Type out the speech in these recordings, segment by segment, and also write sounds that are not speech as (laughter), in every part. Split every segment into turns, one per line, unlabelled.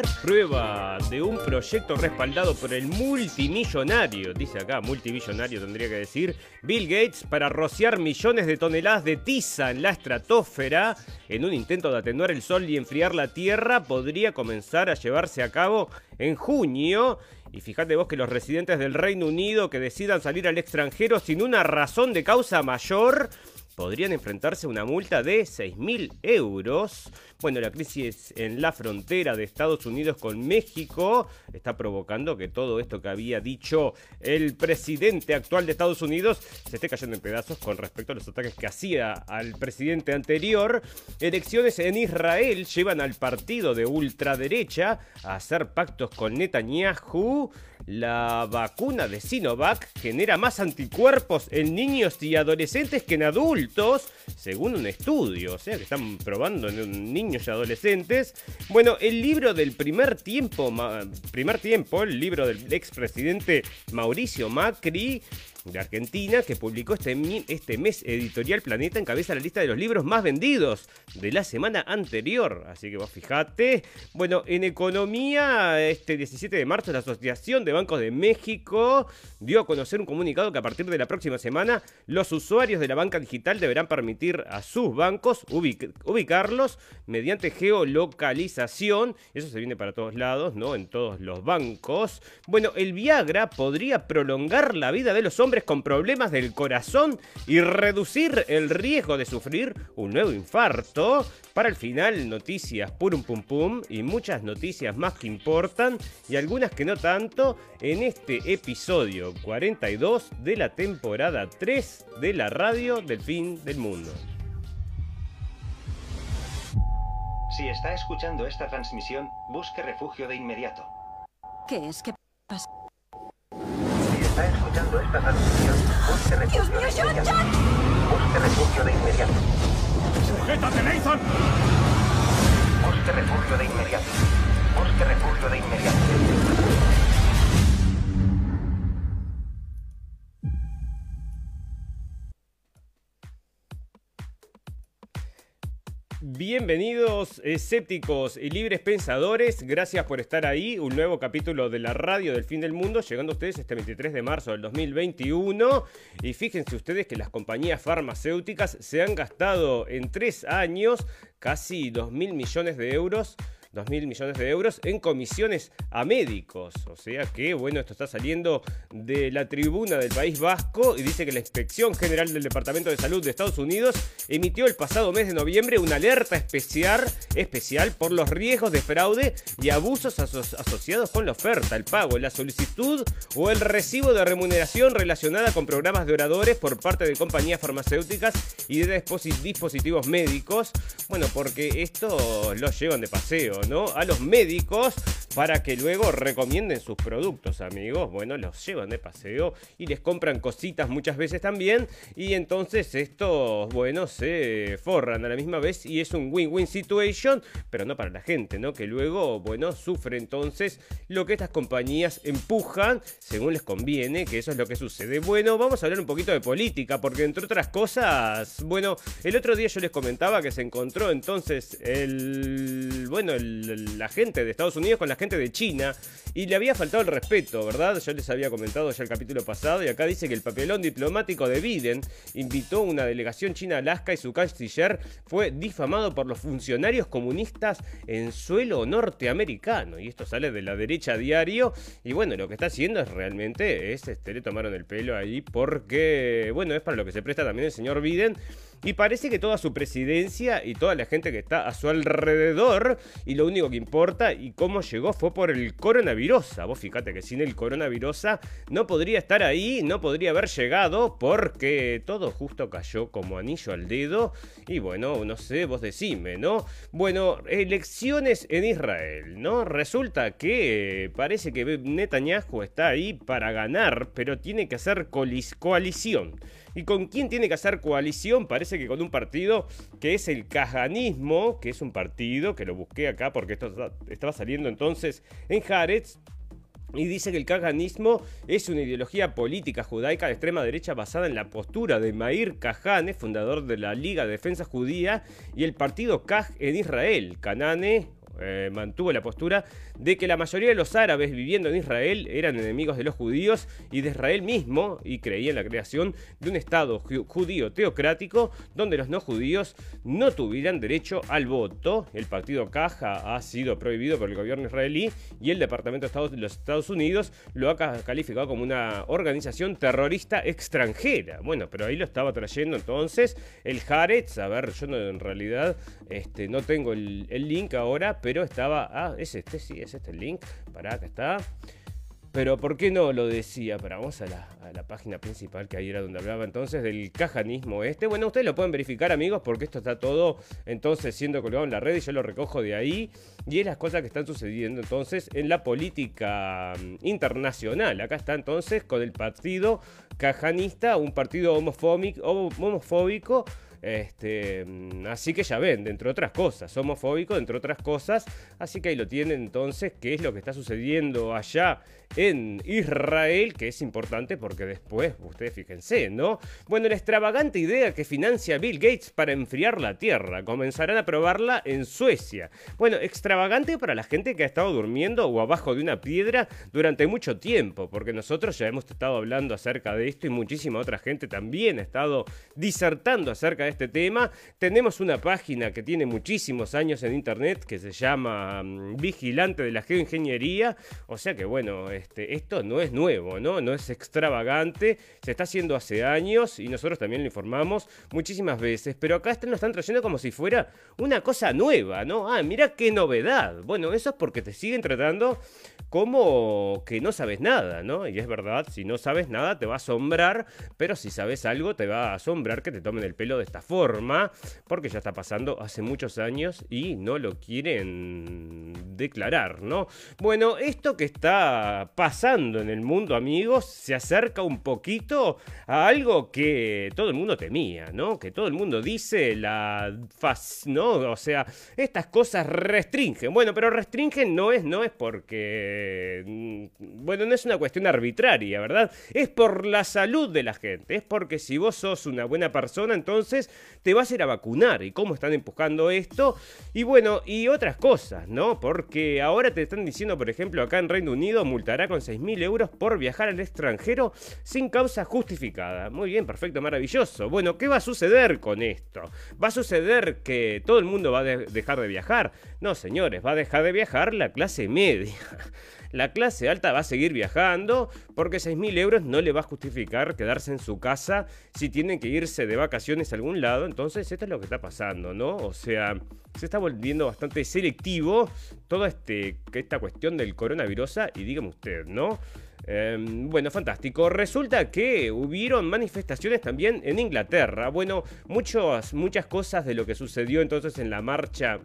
prueba de un proyecto respaldado por el multimillonario, dice acá, multimillonario tendría que decir, Bill Gates para rociar millones de toneladas de tiza en la estratosfera en un intento de atenuar el sol y enfriar la Tierra podría comenzar a llevarse a cabo en junio. Y fíjate vos que los residentes del Reino Unido que decidan salir al extranjero sin una razón de causa mayor podrían enfrentarse a una multa de 6.000 euros. Bueno, la crisis en la frontera de Estados Unidos con México está provocando que todo esto que había dicho el presidente actual de Estados Unidos se esté cayendo en pedazos con respecto a los ataques que hacía al presidente anterior. Elecciones en Israel llevan al partido de ultraderecha a hacer pactos con Netanyahu. La vacuna de Sinovac genera más anticuerpos en niños y adolescentes que en adultos, según un estudio. O sea que están probando en niños y adolescentes. Bueno, el libro del primer tiempo, primer tiempo, el libro del expresidente Mauricio Macri, de Argentina, que publicó este, este mes Editorial Planeta, encabeza la lista de los libros más vendidos de la semana anterior. Así que vos fijate. Bueno, en economía, este 17 de marzo, la Asociación de Bancos de México dio a conocer un comunicado que a partir de la próxima semana, los usuarios de la banca digital deberán permitir a sus bancos ubicarlos mediante geolocalización. Eso se viene para todos lados, ¿no? En todos los bancos. Bueno, el Viagra podría prolongar la vida de los hombres con problemas del corazón y reducir el riesgo de sufrir un nuevo infarto. Para el final, noticias purum pum pum y muchas noticias más que importan y algunas que no tanto en este episodio 42 de la temporada 3 de la radio del fin del mundo.
Si está escuchando esta transmisión, busque refugio de inmediato.
¿Qué es que pasa?
Está escuchando esta transmisión, busque refugio de inmediato. Busque refugio de inmediato.
¡Sujétate, Nathan!
Busque refugio de inmediato. Busque refugio de inmediato.
Bienvenidos escépticos y libres pensadores, gracias por estar ahí, un nuevo capítulo de la radio del fin del mundo, llegando a ustedes este 23 de marzo del 2021 y fíjense ustedes que las compañías farmacéuticas se han gastado en tres años casi 2 mil millones de euros 2 mil millones de euros en comisiones a médicos. O sea que, bueno, esto está saliendo de la tribuna del País Vasco y dice que la Inspección General del Departamento de Salud de Estados Unidos emitió el pasado mes de noviembre una alerta especial, especial por los riesgos de fraude y abusos asociados con la oferta, el pago, la solicitud o el recibo de remuneración relacionada con programas de oradores por parte de compañías farmacéuticas y de dispositivos médicos. Bueno, porque esto lo llevan de paseo, ¿no? A los médicos para que luego recomienden sus productos, amigos. Bueno, los llevan de paseo y les compran cositas muchas veces también. Y entonces estos, bueno, se forran a la misma vez y es un win-win situation, pero no para la gente, ¿no? Que luego, bueno, sufre entonces lo que estas compañías empujan según les conviene, que eso es lo que sucede. Bueno, vamos a hablar un poquito de política, porque entre otras cosas, bueno, el otro día yo les comentaba que se encontró entonces el, bueno, la gente de Estados Unidos con la gente de China y le había faltado el respeto, ¿verdad? Yo les había comentado ya el capítulo pasado y acá dice que el papelón diplomático de Biden invitó una delegación china a Alaska y su canciller fue difamado por los funcionarios comunistas en suelo norteamericano y esto sale de la derecha a diario y bueno, lo que está haciendo es realmente es este le tomaron el pelo ahí porque bueno, es para lo que se presta también el señor Biden y parece que toda su presidencia y toda la gente que está a su alrededor, y lo único que importa y cómo llegó fue por el coronavirus. Vos fíjate que sin el coronavirus no podría estar ahí, no podría haber llegado, porque todo justo cayó como anillo al dedo. Y bueno, no sé, vos decime, ¿no? Bueno, elecciones en Israel, ¿no? Resulta que parece que Netanyahu está ahí para ganar, pero tiene que hacer coalición. ¿Y con quién tiene que hacer coalición? Parece que con un partido que es el Cajanismo, que es un partido que lo busqué acá porque esto estaba saliendo entonces en Haaretz. Y dice que el Kahanismo es una ideología política judaica de extrema derecha basada en la postura de Mair Kahane, fundador de la Liga de Defensa Judía, y el partido Kaj en Israel. Kanane eh, mantuvo la postura de que la mayoría de los árabes viviendo en Israel eran enemigos de los judíos y de Israel mismo y creía en la creación de un Estado judío teocrático donde los no judíos no tuvieran derecho al voto. El partido Caja ha sido prohibido por el gobierno israelí y el Departamento de Estado de los Estados Unidos lo ha calificado como una organización terrorista extranjera. Bueno, pero ahí lo estaba trayendo entonces el Haaretz. A ver, yo no, en realidad este, no tengo el, link ahora, pero estaba. Ah, es este, sí, es este el link. Para acá está. Pero ¿por qué no lo decía? Pero vamos a la, página principal, que ahí era donde hablaba entonces del cajanismo este. Bueno, ustedes lo pueden verificar, amigos, porque esto está todo entonces siendo colgado en la red y yo lo recojo de ahí. Y es las cosas que están sucediendo entonces en la política mm, internacional. Acá está entonces con el partido cajanista, un partido homofóbico este, mm, así que ya ven, entre otras cosas, homofóbico, entre otras cosas. Así que ahí lo tienen entonces, qué es lo que está sucediendo allá en Israel, que es importante porque después, ustedes fíjense, ¿no? Bueno, la extravagante idea que financia Bill Gates para enfriar la Tierra, comenzarán a probarla en Suecia. Bueno, extravagante para la gente que ha estado durmiendo o abajo de una piedra durante mucho tiempo, porque nosotros ya hemos estado hablando acerca de esto y muchísima otra gente también ha estado disertando acerca de este tema. Tenemos una página que tiene muchísimos años en internet que se llama mm, Vigilante de la Geoingeniería. O sea que bueno, este, esto no es nuevo, ¿no? No es extravagante. Se está haciendo hace años y nosotros también lo informamos muchísimas veces. Pero acá nos están trayendo como si fuera una cosa nueva, ¿no? Ah, mira qué novedad. Bueno, eso es porque te siguen tratando como que no sabes nada, ¿no? Y es verdad, si no sabes nada te va a asombrar, pero si sabes algo te va a asombrar que te tomen el pelo de esta forma, porque ya está pasando hace muchos años y no lo quieren declarar, ¿no? Bueno, esto que está pasando en el mundo, amigos, se acerca un poquito a algo que todo el mundo temía, ¿no? Que todo el mundo dice la ¿no? O sea, estas cosas restringen. Bueno, pero restringen no es, no es porque, mm, bueno, no es una cuestión arbitraria, ¿verdad? Es por la salud de la gente, es porque si vos sos una buena persona, entonces te vas a ir a vacunar. ¿Y cómo están empujando esto? Y bueno, y otras cosas, ¿no? Porque ahora te están diciendo, por ejemplo, acá en Reino Unido multará con 6.000 euros por viajar al extranjero sin causa justificada. Muy bien, perfecto, maravilloso. Bueno, ¿qué va a suceder con esto? ¿Va a suceder que todo el mundo va a dejar de viajar? No, señores, va a dejar de viajar la clase media. La clase alta va a seguir viajando porque 6.000 euros no le va a justificar quedarse en su casa si tienen que irse de vacaciones a algún lado. Entonces, esto es lo que está pasando, ¿no? O sea, se está volviendo bastante selectivo toda este, esta cuestión del coronavirus y dígame usted, ¿no? Em, bueno, fantástico. Resulta que hubieron manifestaciones también en Inglaterra. Bueno, muchas, muchas cosas de lo que sucedió entonces en la marcha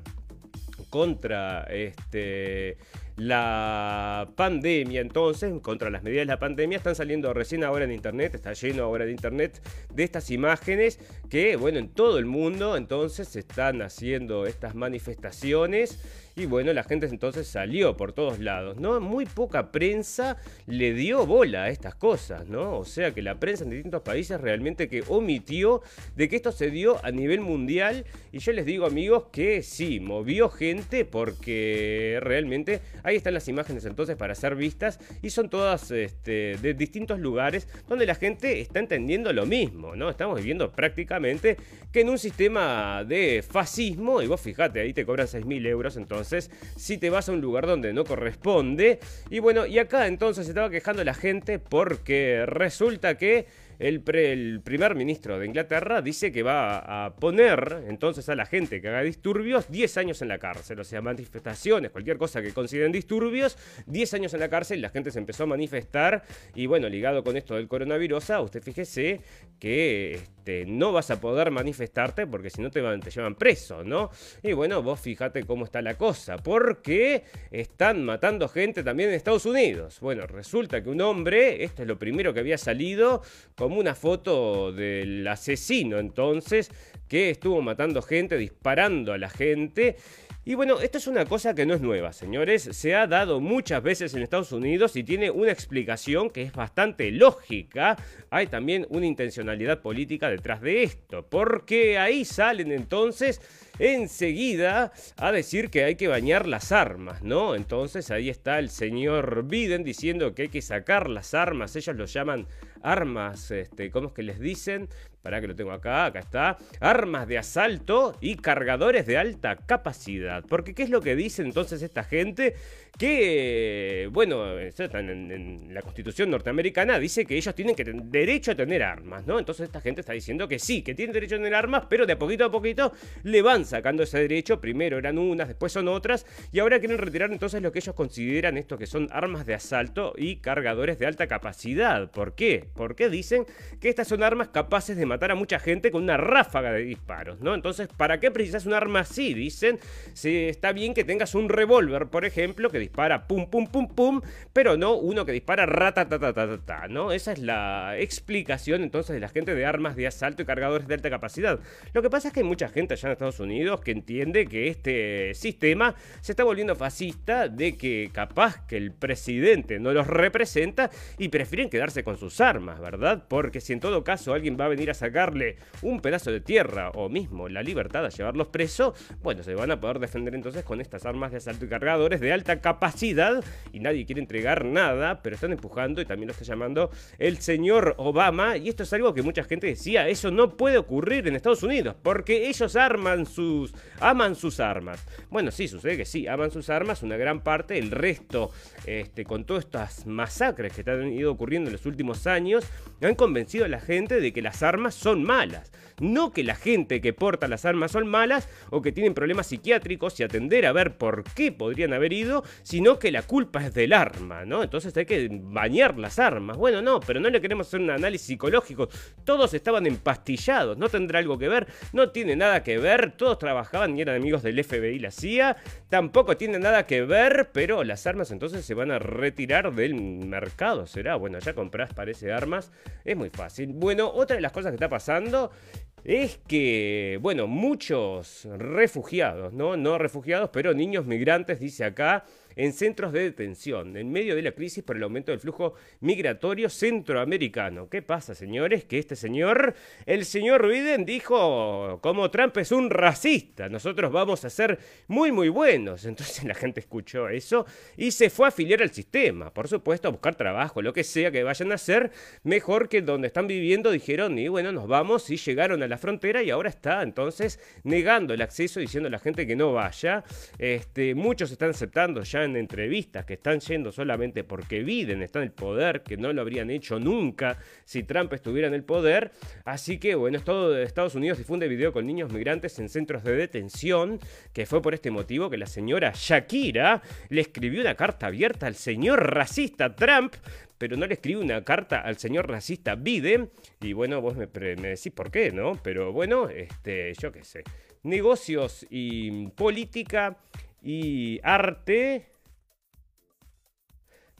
contra este la pandemia, entonces, contra las medidas de la pandemia, están saliendo recién ahora en internet, está lleno ahora de internet de estas imágenes que, bueno, en todo el mundo entonces se están haciendo estas manifestaciones y bueno, la gente entonces salió por todos lados, ¿no? Muy poca prensa le dio bola a estas cosas, ¿no? O sea que la prensa en distintos países realmente que omitió de que esto se dio a nivel mundial. Y yo les digo, amigos, que sí, movió gente porque realmente ahí están las imágenes entonces para ser vistas y son todas este, de distintos lugares donde la gente está entendiendo lo mismo, ¿no? Estamos viviendo prácticamente que en un sistema de fascismo, y vos fíjate, ahí te cobran 6.000 euros entonces si te vas a un lugar donde no corresponde. Y bueno, y acá entonces se estaba quejando la gente porque resulta que el, primer ministro de Inglaterra dice que va a poner entonces a la gente que haga disturbios 10 años en la cárcel. O sea, manifestaciones, cualquier cosa que consideren disturbios, 10 años en la cárcel. La gente se empezó a manifestar. Y bueno, ligado con esto del coronavirus, usted fíjese que este, no vas a poder manifestarte porque si no te, te llevan preso, ¿no? Y bueno, vos fíjate cómo está la cosa. Porque están matando gente también en Estados Unidos. Bueno, resulta que un hombre, esto es lo primero que había salido, como una foto del asesino entonces, que estuvo matando gente, disparando a la gente. Y bueno, esto es una cosa que no es nueva, señores. Se ha dado muchas veces en Estados Unidos y tiene una explicación que es bastante lógica. Hay también una intencionalidad política detrás de esto. Porque ahí salen entonces enseguida a decir que hay que bañar las armas, ¿no? Entonces ahí está el señor Biden diciendo que hay que sacar las armas. Ellos lo llaman armas, este, ¿cómo es que les dicen? Para que lo tengo acá, acá está. Armas de asalto y cargadores de alta capacidad. Porque ¿qué es lo que dice entonces esta gente? Que, bueno, en, la constitución norteamericana dice que ellos tienen que derecho a tener armas, ¿no? Entonces esta gente está diciendo que sí, que tienen derecho a tener armas, pero de poquito a poquito le van sacando ese derecho. Primero eran unas, después son otras, y ahora quieren retirar entonces lo que ellos consideran esto que son armas de asalto y cargadores de alta capacidad. ¿Por qué? Porque dicen que estas son armas capaces de matar a mucha gente con una ráfaga de disparos, ¿no? Entonces, ¿para qué precisas un arma así? Dicen, si está bien que tengas un revólver, por ejemplo, que dispara pum, pum, pum, pum, pero no uno que dispara ta ¿no? Esa es la explicación entonces de la gente de armas de asalto y cargadores de alta capacidad. Lo que pasa es que hay mucha gente allá en Estados Unidos que entiende que este sistema se está volviendo fascista, de que capaz que el presidente no los representa y prefieren quedarse con sus armas, ¿verdad? Porque si en todo caso alguien va a venir a sacarle un pedazo de tierra o mismo la libertad a llevarlos presos, bueno, se van a poder defender entonces con estas armas de asalto y cargadores de alta capacidad y nadie quiere entregar nada, pero están empujando y también lo está llamando el señor Obama y esto es algo que mucha gente decía, eso no puede ocurrir en Estados Unidos porque ellos arman sus aman sus armas. Bueno, sí, sucede que sí, aman sus armas una gran parte, el resto este con todas estas masacres que han ido ocurriendo en los últimos años han convencido a la gente de que las armas son malas. No que la gente que porta las armas son malas o que tienen problemas psiquiátricos y atender a ver por qué podrían haber ido, sino que la culpa es del arma, ¿no? Entonces hay que bañar las armas. Bueno, no, pero no le queremos hacer un análisis psicológico. Todos estaban empastillados, no tendrá algo que ver, no tiene nada que ver, todos trabajaban y eran amigos del FBI y la CIA, tampoco tiene nada que ver, pero las armas entonces se van a retirar del mercado, ¿será? Bueno, ya compras, parece, armas, es muy fácil. Bueno, otra de las cosas que está pasando es que, bueno, muchos refugiados, ¿no? No refugiados, pero niños migrantes, dice acá, en centros de detención, en medio de la crisis por el aumento del flujo migratorio centroamericano. ¿Qué pasa, señores? Que este señor, el señor Biden, dijo, como Trump es un racista, nosotros vamos a ser muy, muy buenos. Entonces la gente escuchó eso y se fue a afiliar al sistema, por supuesto, a buscar trabajo, lo que sea que vayan a hacer, mejor que donde están viviendo, dijeron, y bueno, nos vamos y llegaron a la frontera y ahora está entonces negando el acceso, diciendo a la gente que no vaya. Este, muchos están aceptando ya en entrevistas que están yendo solamente porque Biden está en el poder, que no lo habrían hecho nunca si Trump estuviera en el poder. Así que bueno, todo Estados Unidos difunde video con niños migrantes en centros de detención, que fue por este motivo que la señora Shakira le escribió una carta abierta al señor racista Trump pero no le escribió una carta al señor racista Biden. Y bueno, vos me, me, decís por qué, ¿no? Pero bueno, este, yo qué sé. Negocios y política y arte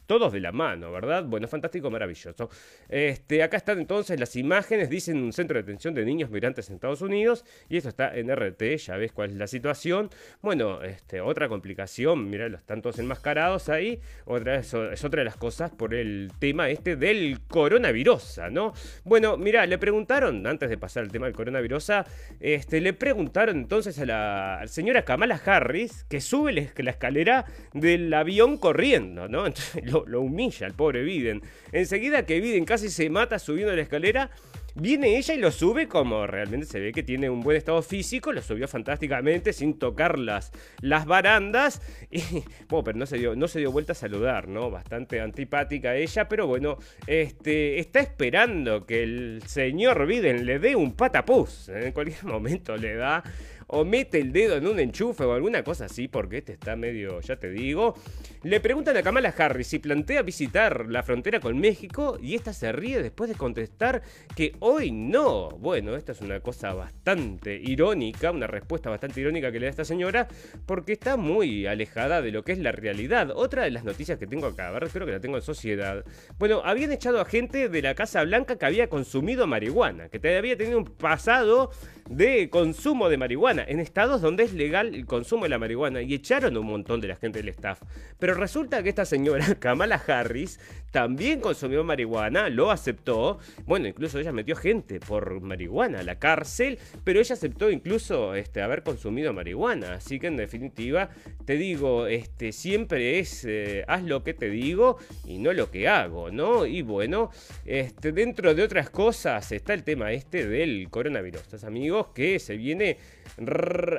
todos de la mano, ¿verdad? Bueno, fantástico, maravilloso. Este, acá están entonces las imágenes, dicen un centro de detención de niños migrantes en Estados Unidos, y esto está en RT, ya ves cuál es la situación. Bueno, este, otra complicación, mira, los están todos enmascarados ahí, otra es, es otra de las cosas por el tema este del coronavirus, ¿no? Bueno, mira, le preguntaron, antes de pasar al tema del coronavirus, este, le preguntaron entonces a la, señora Kamala Harris que sube la escalera del avión corriendo, ¿no? (laughs) Entonces, humilla al pobre Biden. Enseguida que Biden casi se mata subiendo la escalera, Viene ella y lo sube como realmente se ve que tiene un buen estado físico, lo subió fantásticamente sin tocar las, las barandas. (laughs) Y, bueno, pero no se, dio, no se dio vuelta a saludar, ¿no? Bastante antipática ella, pero bueno, este, está esperando que el señor Biden le dé un patapús. En cualquier momento le da o mete el dedo en un enchufe o alguna cosa así, porque este está medio, ya te digo. Le preguntan a Kamala Harris si plantea visitar la frontera con México y esta se ríe después de contestar que hoy no. Bueno, esta es una cosa bastante irónica, una respuesta bastante irónica que le da esta señora, porque está muy alejada de lo que es la realidad. Otra de las noticias que tengo acá, a ver, creo que la tengo en sociedad. Bueno, habían echado a gente de la Casa Blanca que había consumido marihuana, que había tenido un pasado de consumo de marihuana, en estados donde es legal el consumo de la marihuana, y echaron un montón de la gente del staff. Pero resulta que esta señora, (laughs) Kamala Harris, también consumió marihuana, lo aceptó, bueno, incluso ella metió gente por marihuana a la cárcel, pero ella aceptó incluso este, haber consumido marihuana, así que en definitiva, te digo, este, siempre es, eh, haz lo que te digo y no lo que hago, ¿no? Y bueno, este, dentro de otras cosas está el tema este del coronavirus, estos amigos, que se viene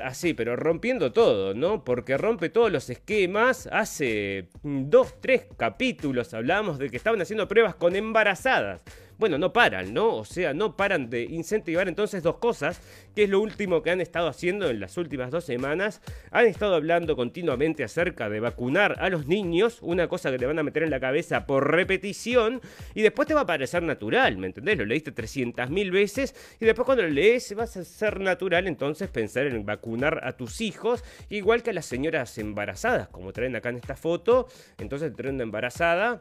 así, pero rompiendo todo, ¿no? Porque rompe todos los esquemas. Hace dos, tres capítulos hablamos de que estaban haciendo pruebas con embarazadas bueno, no paran, ¿no? O sea, no paran de incentivar entonces dos cosas, que es lo último que han estado haciendo en las últimas dos semanas. Han estado hablando continuamente acerca de vacunar a los niños, una cosa que te van a meter en la cabeza por repetición, y después te va a parecer natural, ¿me entendés? Lo leíste 300.000 veces, y después cuando lo lees vas a ser natural entonces pensar en vacunar a tus hijos, igual que a las señoras embarazadas, como traen acá en esta foto, entonces traen una embarazada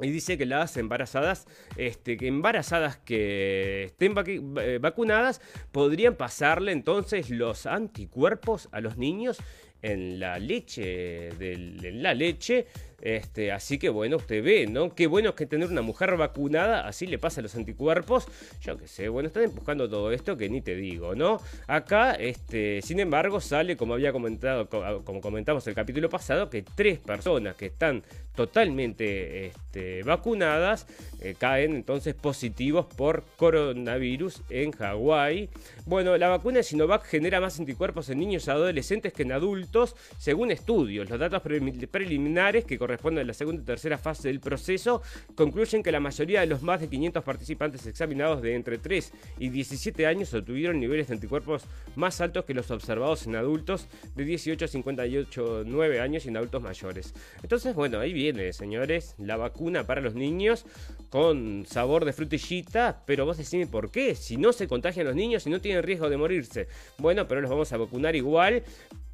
y dice que las embarazadas, este, que embarazadas que estén eh, vacunadas, podrían pasarle entonces los anticuerpos a los niños en la leche, de, la leche este, así que bueno, usted ve, ¿no? Qué bueno es que tener una mujer vacunada, así le pasa a los anticuerpos. Yo qué sé, bueno, están empujando todo esto que ni te digo, ¿no? Acá, este, sin embargo, sale, como había comentado, como comentamos el capítulo pasado, que tres personas que están totalmente este, vacunadas eh, caen entonces positivos por coronavirus en Hawái. Bueno, la vacuna de Sinovac genera más anticuerpos en niños y adolescentes que en adultos, según estudios. Los datos preliminares que corresponden a la segunda y tercera fase del proceso concluyen que la mayoría de los más de 500 participantes examinados de entre 3 y 17 años obtuvieron niveles de anticuerpos más altos que los observados en adultos de 18 a 58, 9 años y en adultos mayores. Entonces, bueno, ahí viene, señores, la vacuna para los niños con sabor de frutillita, pero vos decís por qué, si no se contagian los niños y no tienen riesgo de morirse. Bueno, pero los vamos a vacunar igual,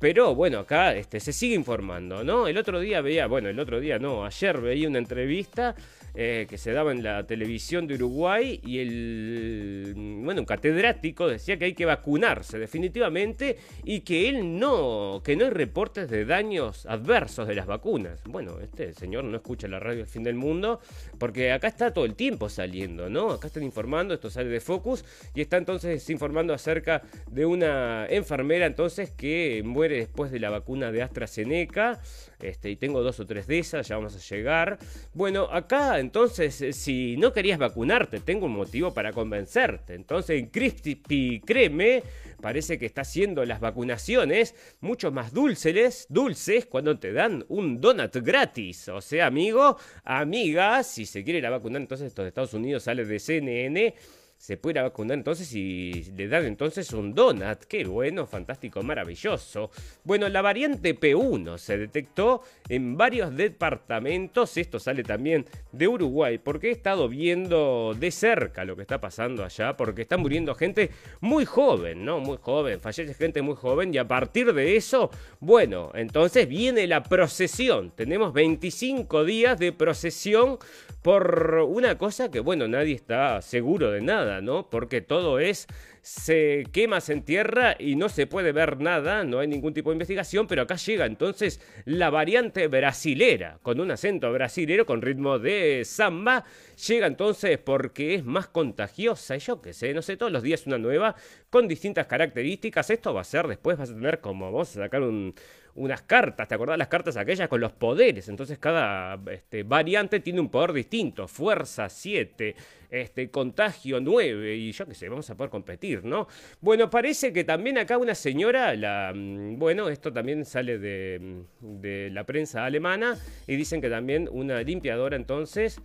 pero bueno, acá este, se sigue informando, ¿no? El otro día veía, bueno, el otro día no, ayer veía una entrevista eh, que se daba en la televisión de Uruguay y el, bueno, un catedrático decía que hay que vacunarse definitivamente y que él no, que no hay reportes de daños adversos de las vacunas. Bueno, este señor no escucha la radio El Fin del Mundo porque acá está todo el tiempo saliendo, ¿no? Acá están informando, esto sale de Focus y está entonces informando acerca de una enfermera entonces que muere después de la vacuna de AstraZeneca. Este, y tengo dos o tres ya vamos a llegar. Bueno, acá entonces, eh, si no querías vacunarte, tengo un motivo para convencerte. Entonces, en Crispy Creme parece que está haciendo las vacunaciones mucho más dulces, dulces cuando te dan un donut gratis. O sea, amigo, amiga, si se quiere la vacunar, entonces esto de Estados Unidos sale de CNN se puede vacunar entonces y le dan entonces un donut. Qué bueno, fantástico, maravilloso. Bueno, la variante P1 se detectó en varios departamentos. Esto sale también de Uruguay, porque he estado viendo de cerca lo que está pasando allá, porque está muriendo gente muy joven, ¿no? Muy joven, fallece gente muy joven y a partir de eso, bueno, entonces viene la procesión. Tenemos 25 días de procesión por una cosa que, bueno, nadie está seguro de nada, ¿no? Porque todo es, se quema, se entierra y no se puede ver nada, no hay ningún tipo de investigación, pero acá llega entonces la variante brasilera, con un acento brasilero, con ritmo de samba, llega entonces porque es más contagiosa, yo qué sé, no sé, todos los días una nueva, con distintas características, esto va a ser, después vas a tener como, vamos a sacar un unas cartas, ¿te acordás las cartas aquellas con los poderes? Entonces cada este, variante tiene un poder distinto, fuerza 7, este, contagio 9 y yo qué sé, vamos a poder competir, ¿no? Bueno, parece que también acá una señora, la, mm, bueno, esto también sale de, mm, de la prensa alemana y dicen que también una limpiadora entonces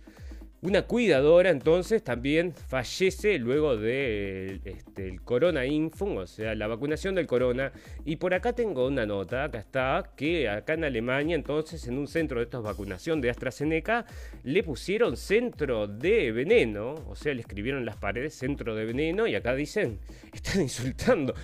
una cuidadora entonces también fallece luego de este, corona info, o sea, la vacunación del corona. Y por acá tengo una nota, acá está, que acá en Alemania entonces en un centro de esta vacunación de AstraZeneca le pusieron centro de veneno, o sea, le escribieron en las paredes centro de veneno y acá dicen, (laughs) están insultando.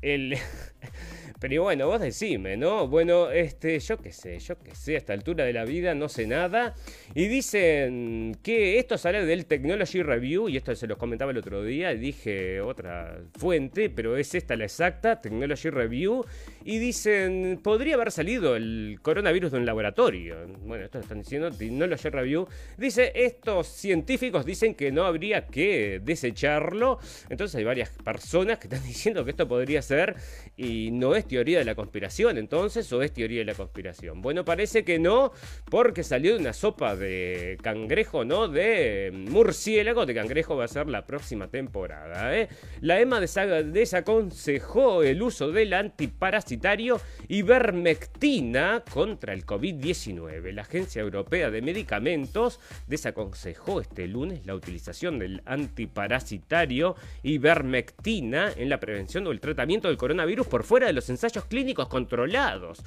El, (laughs) Pero bueno, vos decime, ¿no? Bueno, este, yo qué sé, yo qué sé, a esta altura de la vida no sé nada. Y dicen que esto sale del Technology Review, y esto se los comentaba el otro día, dije otra fuente, pero es esta la exacta, Technology Review. Y dicen, podría haber salido el coronavirus de un laboratorio. Bueno, esto lo están diciendo, Technology Review. Dice, estos científicos dicen que no habría que desecharlo. Entonces hay varias personas que están (laughs) diciendo que esto podría ser y no es teoría de la conspiración entonces o es teoría de la conspiración. Bueno, parece que no, porque salió de una sopa de cangrejo, ¿no? De murciélago, de cangrejo va a ser la próxima temporada. ¿eh? La EMA desaconsejó el uso del antiparasitario ivermectina contra el COVID-19. La Agencia Europea de Medicamentos desaconsejó este lunes la utilización del antiparasitario ivermectina en la prevención o el tratamiento del coronavirus por fuera de los ensayos clínicos controlados.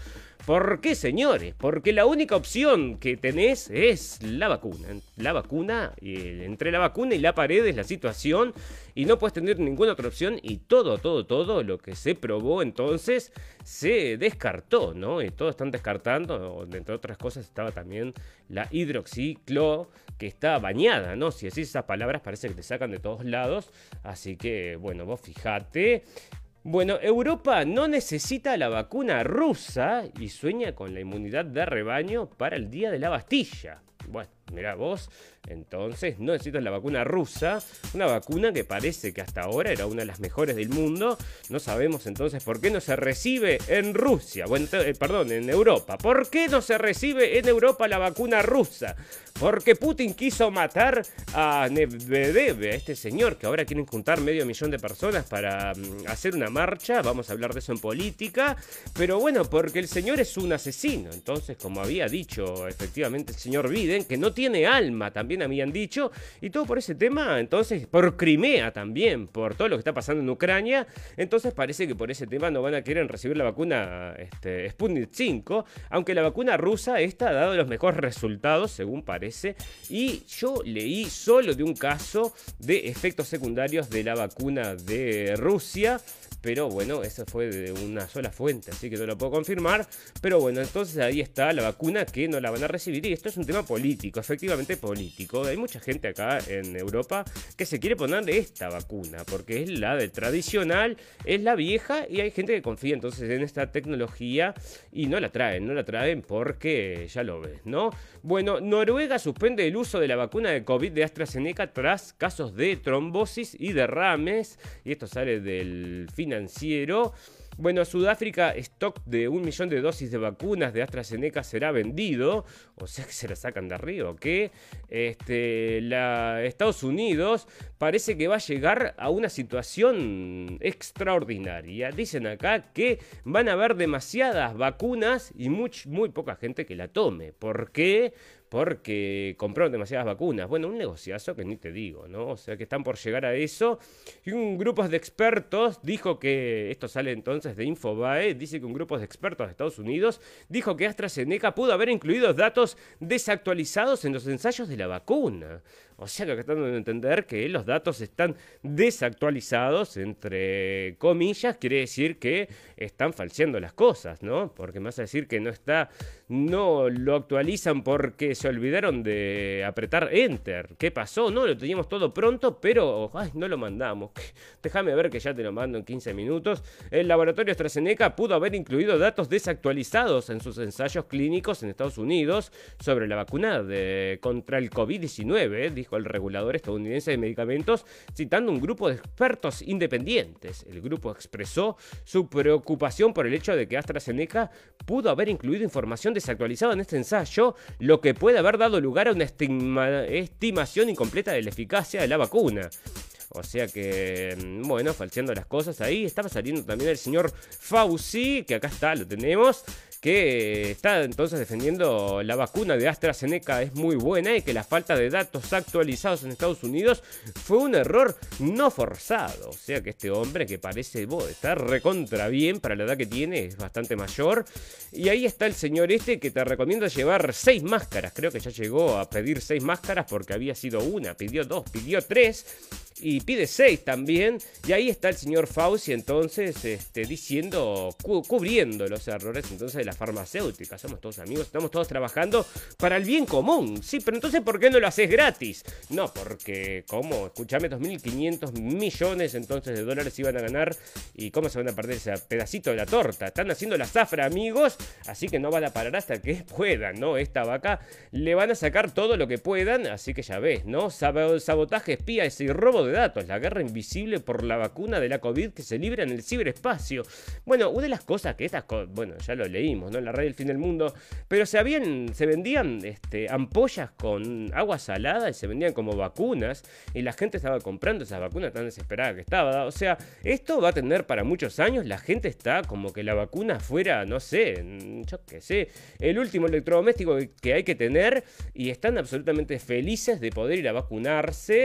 ¿Por qué, señores? Porque la única opción que tenés es la vacuna. La vacuna, entre la vacuna y la pared es la situación y no puedes tener ninguna otra opción y todo, todo, todo lo que se probó entonces se descartó, ¿no? Y todos están descartando, entre otras cosas estaba también la hidroxiclo que está bañada, ¿no? Si decís esas palabras parece que te sacan de todos lados, así que bueno, vos fijate bueno, Europa no necesita la vacuna rusa y sueña con la inmunidad de rebaño para el día de la Bastilla. Bueno, mira vos, entonces no necesitas la vacuna rusa, una vacuna que parece que hasta ahora era una de las mejores del mundo. No sabemos entonces por qué no se recibe en Rusia, bueno, eh, perdón, en Europa. ¿Por qué no se recibe en Europa la vacuna rusa? Porque Putin quiso matar a Medvedev, a este señor que ahora quieren juntar medio millón de personas para mm, hacer una marcha. Vamos a hablar de eso en política. Pero bueno, porque el señor es un asesino. Entonces, como había dicho efectivamente el señor Biden, que no tiene alma, también habían dicho. Y todo por ese tema, entonces, por Crimea también, por todo lo que está pasando en Ucrania. Entonces parece que por ese tema no van a querer recibir la vacuna este, Sputnik 5. Aunque la vacuna rusa, esta ha dado los mejores resultados, según parece y yo leí solo de un caso de efectos secundarios de la vacuna de Rusia pero bueno, eso fue de una sola fuente, así que no lo puedo confirmar. Pero bueno, entonces ahí está la vacuna que no la van a recibir y esto es un tema político, efectivamente político. Hay mucha gente acá en Europa que se quiere poner esta vacuna, porque es la del tradicional, es la vieja y hay gente que confía entonces en esta tecnología y no la traen, no la traen porque ya lo ves, ¿no? Bueno, Noruega suspende el uso de la vacuna de COVID de AstraZeneca tras casos de trombosis y derrames, y esto sale del final financiero. Bueno, Sudáfrica, stock de un millón de dosis de vacunas de AstraZeneca será vendido. O sea que se la sacan de arriba, ¿o qué? Este, la, Estados Unidos parece que va a llegar a una situación extraordinaria. Dicen acá que van a haber demasiadas vacunas y muy, muy poca gente que la tome. ¿Por qué? Porque compraron demasiadas vacunas. Bueno, un negociazo que ni te digo, ¿no? O sea que están por llegar a eso. Y un grupo de expertos dijo que, esto sale entonces de Infobae, dice que un grupo de expertos de Estados Unidos dijo que AstraZeneca pudo haber incluido datos desactualizados en los ensayos de la vacuna. O sea que están dando entender que los datos están desactualizados, entre comillas, quiere decir que están falseando las cosas, ¿no? Porque me vas a decir que no está, no lo actualizan porque se olvidaron de apretar enter. ¿Qué pasó? No, lo teníamos todo pronto, pero no lo mandamos. (laughs) Déjame ver que ya te lo mando en 15 minutos. El laboratorio AstraZeneca pudo haber incluido datos desactualizados en sus ensayos clínicos en Estados Unidos sobre la vacuna de, contra el COVID-19, dijo el regulador estadounidense de medicamentos, citando un grupo de expertos independientes. El grupo expresó su preocupación por el hecho de que AstraZeneca pudo haber incluido información desactualizada en este ensayo, lo que puede haber dado lugar a una estimación incompleta de la eficacia de la vacuna. O sea que, mm, bueno, falseando las cosas ahí. Estaba saliendo también el señor Fauci, que acá está, lo tenemos, que está entonces defendiendo la vacuna de AstraZeneca es muy buena y que la falta de datos actualizados en Estados Unidos fue un error no forzado. O sea que este hombre que parece estar recontra bien para la edad que tiene, es bastante mayor. Y ahí está el señor este que te recomienda llevar seis máscaras. Creo que ya llegó a pedir seis máscaras porque había sido una, pidió dos, pidió tres. Y pide 6 también. Y ahí está el señor Fauci entonces este, diciendo, cubriendo los errores entonces de la farmacéutica. Somos todos amigos, estamos todos trabajando para el bien común. Sí, pero entonces ¿por qué no lo haces gratis? No, porque ¿cómo? Escúchame, 2.500 millones entonces de dólares iban a ganar y cómo se van a perder ese pedacito de la torta. Están haciendo la zafra, amigos, así que no van a parar hasta que (laughs) puedan, ¿no? Esta vaca le van a sacar todo lo que puedan, así que ya ves, ¿no? Sabotaje, espías y robo de datos, la guerra invisible por la vacuna de la COVID que se libra en el ciberespacio. Bueno, una de las cosas que estas, bueno, ya lo leímos, ¿no? En la radio del fin del mundo, pero se habían, se vendían este, ampollas con agua salada y se vendían como vacunas y la gente estaba comprando esas vacunas tan desesperada que estaba. O sea, esto va a tener para muchos años, la gente está como que la vacuna fuera, no sé, yo qué sé, el último electrodoméstico que hay que tener y están absolutamente felices de poder ir a vacunarse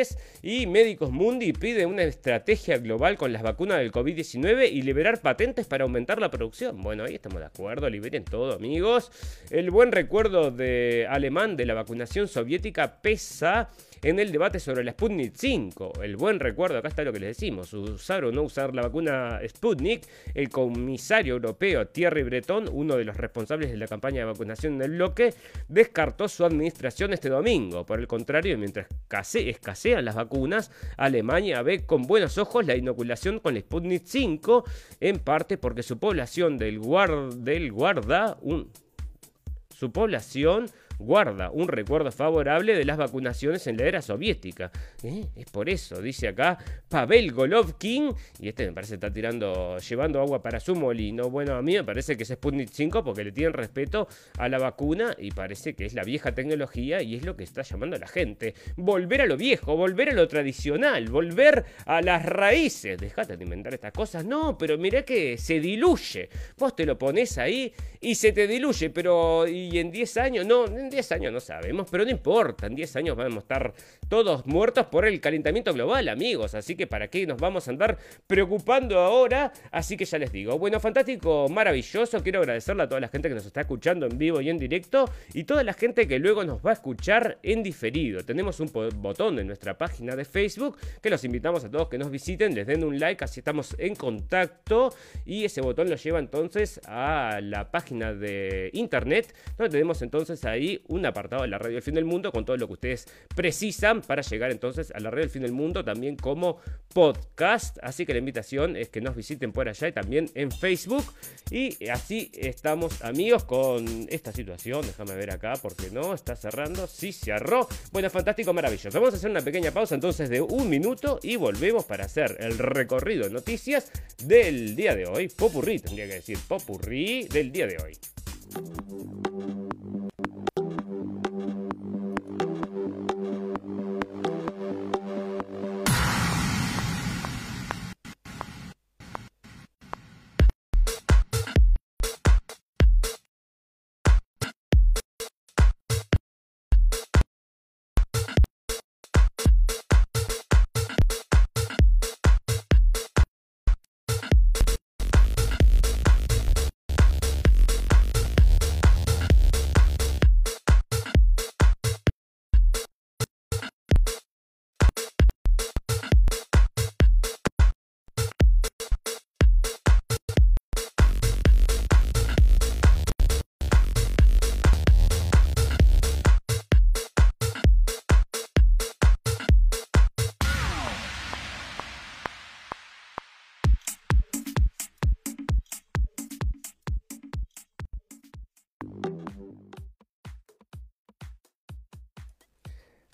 y Médicos Mundi pide una estrategia global con las vacunas del COVID-19 y liberar patentes para aumentar la producción. Bueno, ahí estamos de acuerdo, liberen todo amigos. El buen recuerdo de alemán de la vacunación soviética pesa en el debate sobre la Sputnik 5. El buen recuerdo, acá está lo que les decimos, usar o no usar la vacuna Sputnik, el comisario europeo Thierry Breton, uno de los responsables de la campaña de vacunación en el bloque, descartó su administración este domingo. Por el contrario, mientras escasean las vacunas, Alemania ve con buenos ojos la inoculación con la Sputnik 5, en parte porque su población del, del guarda su población guarda un recuerdo favorable de las vacunaciones en la era soviética. ¿Eh? Es por eso, dice acá Pavel Golovkin, y este me parece está tirando, llevando agua para su molino. Bueno, a mí me parece que es Sputnik 5 porque le tienen respeto a la vacuna y parece que es la vieja tecnología y es lo que está llamando a la gente. Volver a lo viejo, volver a lo tradicional, volver a las raíces. Dejate de inventar estas cosas. No, pero mirá que se diluye. Vos te lo pones ahí y se te diluye, pero y en 10 años, no, 10 años no sabemos, pero no importa, en 10 años vamos a estar todos muertos por el calentamiento global, amigos, así que para qué nos vamos a andar preocupando ahora, así que ya les digo, bueno, fantástico, maravilloso, quiero agradecerle a toda la gente que nos está escuchando en vivo y en directo y toda la gente que luego nos va a escuchar en diferido. Tenemos un botón en nuestra página de Facebook que los invitamos a todos que nos visiten, les den un like, así estamos en contacto y ese botón lo lleva entonces a la página de internet donde tenemos entonces ahí un apartado de la radio del fin del mundo con todo lo que ustedes precisan para llegar entonces a la radio del fin del mundo también como podcast. Así que la invitación es que nos visiten por allá y también en Facebook. Y así estamos amigos con esta situación. Déjame ver acá porque no, está cerrando. Sí, cerró. Bueno, fantástico, maravilloso. Vamos a hacer una pequeña pausa entonces de un minuto y volvemos para hacer el recorrido de noticias del día de hoy. Popurrí, tendría que decir popurrí del día de hoy.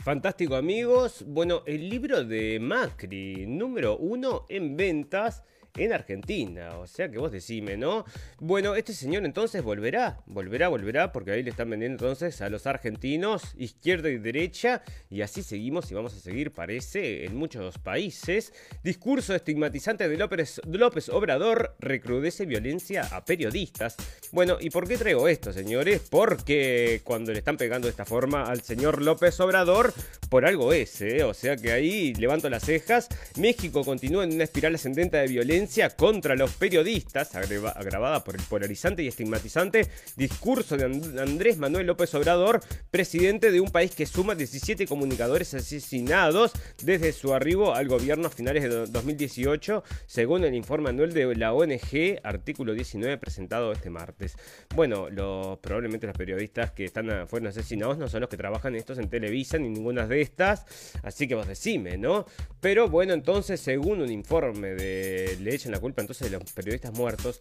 Fantástico amigos. Bueno, el libro de Macri, número uno en ventas en Argentina. O sea que vos decime, ¿no? Bueno, este señor entonces volverá, volverá, volverá, porque ahí le están vendiendo entonces a los argentinos izquierda y derecha, y así seguimos y vamos a seguir, parece, en muchos países. Discurso estigmatizante de López, López Obrador recrudece violencia a periodistas. Bueno, ¿y por qué traigo esto, señores? Porque cuando le están pegando de esta forma al señor López Obrador, por algo es, ¿eh? O sea que ahí levanto las cejas. México continúa en una espiral ascendente de violencia contra los periodistas, agravada por el polarizante y estigmatizante discurso de Andrés Manuel López Obrador, presidente de un país que suma 17 comunicadores asesinados desde su arribo al gobierno a finales de 2018, según el informe anual de la ONG, artículo 19, presentado este martes. Bueno, los, probablemente los periodistas que están, fueron asesinados no son los que trabajan estos en Televisa ni ninguna de estas, así que vos decime, ¿no? Pero bueno, entonces, según un informe de. Le echan la culpa entonces de los periodistas muertos.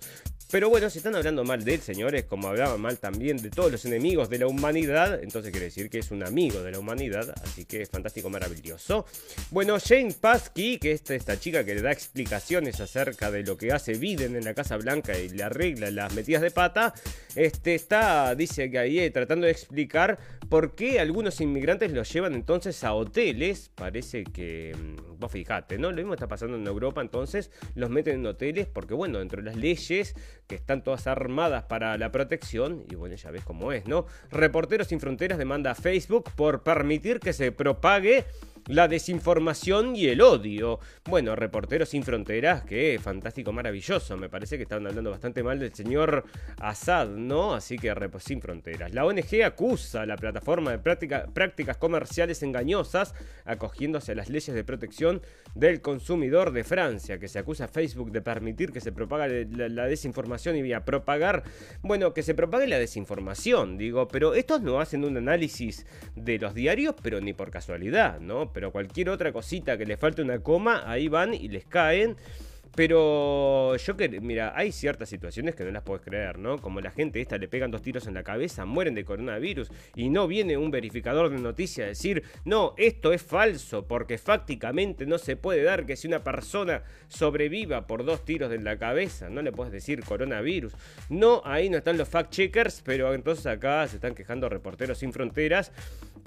Pero bueno, si están hablando mal de él, señores, como hablaban mal también de todos los enemigos de la humanidad, entonces quiere decir que es un amigo de la humanidad, así que es fantástico, maravilloso. Bueno, Jane Pasky, que es esta chica que le da explicaciones acerca de lo que hace Biden en la Casa Blanca y le arregla las metidas de pata, este, está, dice que ahí, eh, tratando de explicar por qué algunos inmigrantes los llevan entonces a hoteles. Parece que, mm, vos fijate, ¿no? Lo mismo está pasando en Europa, entonces los meten en hoteles porque, bueno, dentro de las leyes que están todas armadas para la protección, y bueno, ya ves cómo es, ¿no? Reporteros sin Fronteras demanda a Facebook por permitir que se propague la desinformación y el odio. Bueno, Reporteros sin Fronteras, que fantástico, maravilloso. Me parece que estaban hablando bastante mal del señor Assad, ¿no? Así que sin Fronteras. La ONG acusa a la plataforma de prácticas comerciales engañosas, acogiéndose a las leyes de protección del consumidor de Francia, que se acusa a Facebook de permitir que se propague la, desinformación y a propagar, bueno, que se propague la desinformación, digo, pero estos no hacen un análisis de los diarios, pero ni por casualidad, ¿no? pero cualquier otra cosita que le falte una coma, ahí van y les caen. Pero yo que, mira, hay ciertas situaciones que no las puedes creer, ¿no? Como la gente esta le pegan dos tiros en la cabeza, mueren de coronavirus y no viene un verificador de noticias a decir, no, esto es falso, porque fácticamente no se puede dar que si una persona sobreviva por dos tiros en la cabeza, no le puedes decir coronavirus. No, ahí no están los fact checkers, pero entonces acá se están quejando reporteros sin fronteras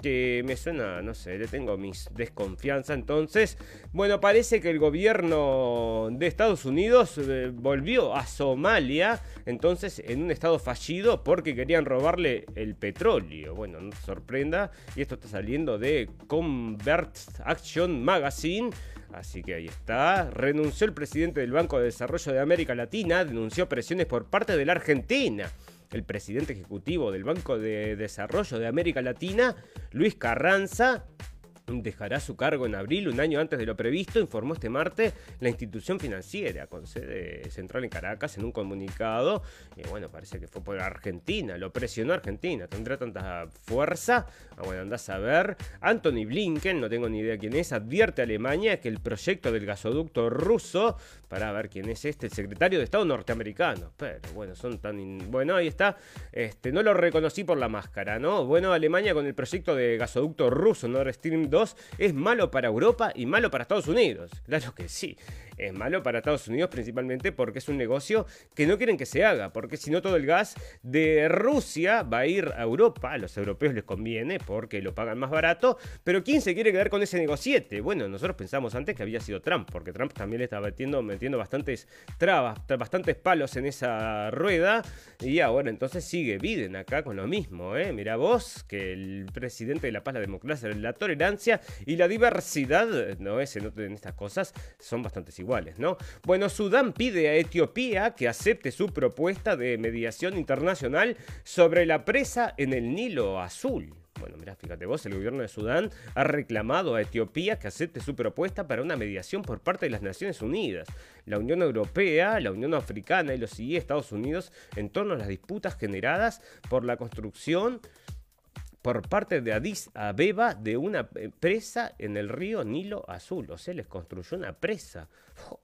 que me suena, no sé, le tengo mis desconfianza. Entonces, bueno, parece que el gobierno de Estados Unidos eh, volvió a Somalia, entonces en un estado fallido porque querían robarle el petróleo. Bueno, no te sorprenda, y esto está saliendo de Convert Action Magazine. Así que ahí está. Renunció el presidente del Banco de Desarrollo de América Latina, denunció presiones por parte de la Argentina el presidente ejecutivo del Banco de Desarrollo de América Latina, Luis Carranza, dejará su cargo en abril, un año antes de lo previsto, informó este martes la institución financiera con sede central en Caracas en un comunicado. Y bueno, parece que fue por Argentina, lo presionó Argentina. ¿Tendrá tanta fuerza? Ah, bueno, andás a ver. Anthony Blinken, no tengo ni idea quién es, advierte a Alemania que el proyecto del gasoducto ruso, para ver quién es este, el secretario de Estado norteamericano. Pero bueno, son tan. Bueno, ahí está. Este, no lo reconocí por la máscara, ¿no? Bueno, Alemania con el proyecto de gasoducto ruso Nord Stream 2 es malo para Europa y malo para Estados Unidos. Claro que sí es malo para Estados Unidos principalmente porque es un negocio que no quieren que se haga, porque si no todo el gas de Rusia va a ir a Europa, a los europeos les conviene porque lo pagan más barato, pero ¿quién se quiere quedar con ese negociete? Bueno, nosotros pensamos antes que había sido Trump, porque Trump también le estaba metiendo, metiendo bastantes trabas, bastantes palos en esa rueda, y ahora entonces sigue Biden acá con lo mismo, ¿eh? Mira vos, que el presidente de la paz, la democracia, la tolerancia y la diversidad, no es en estas cosas, son bastante iguales. ¿No? Bueno, Sudán pide a Etiopía que acepte su propuesta de mediación internacional sobre la presa en el Nilo Azul. Bueno, mira, fíjate vos, el gobierno de Sudán ha reclamado a Etiopía que acepte su propuesta para una mediación por parte de las Naciones Unidas, la Unión Europea, la Unión Africana y los Estados Unidos en torno a las disputas generadas por la construcción por parte de Addis Abeba de una presa en el río Nilo Azul. O sea, les construyó una presa.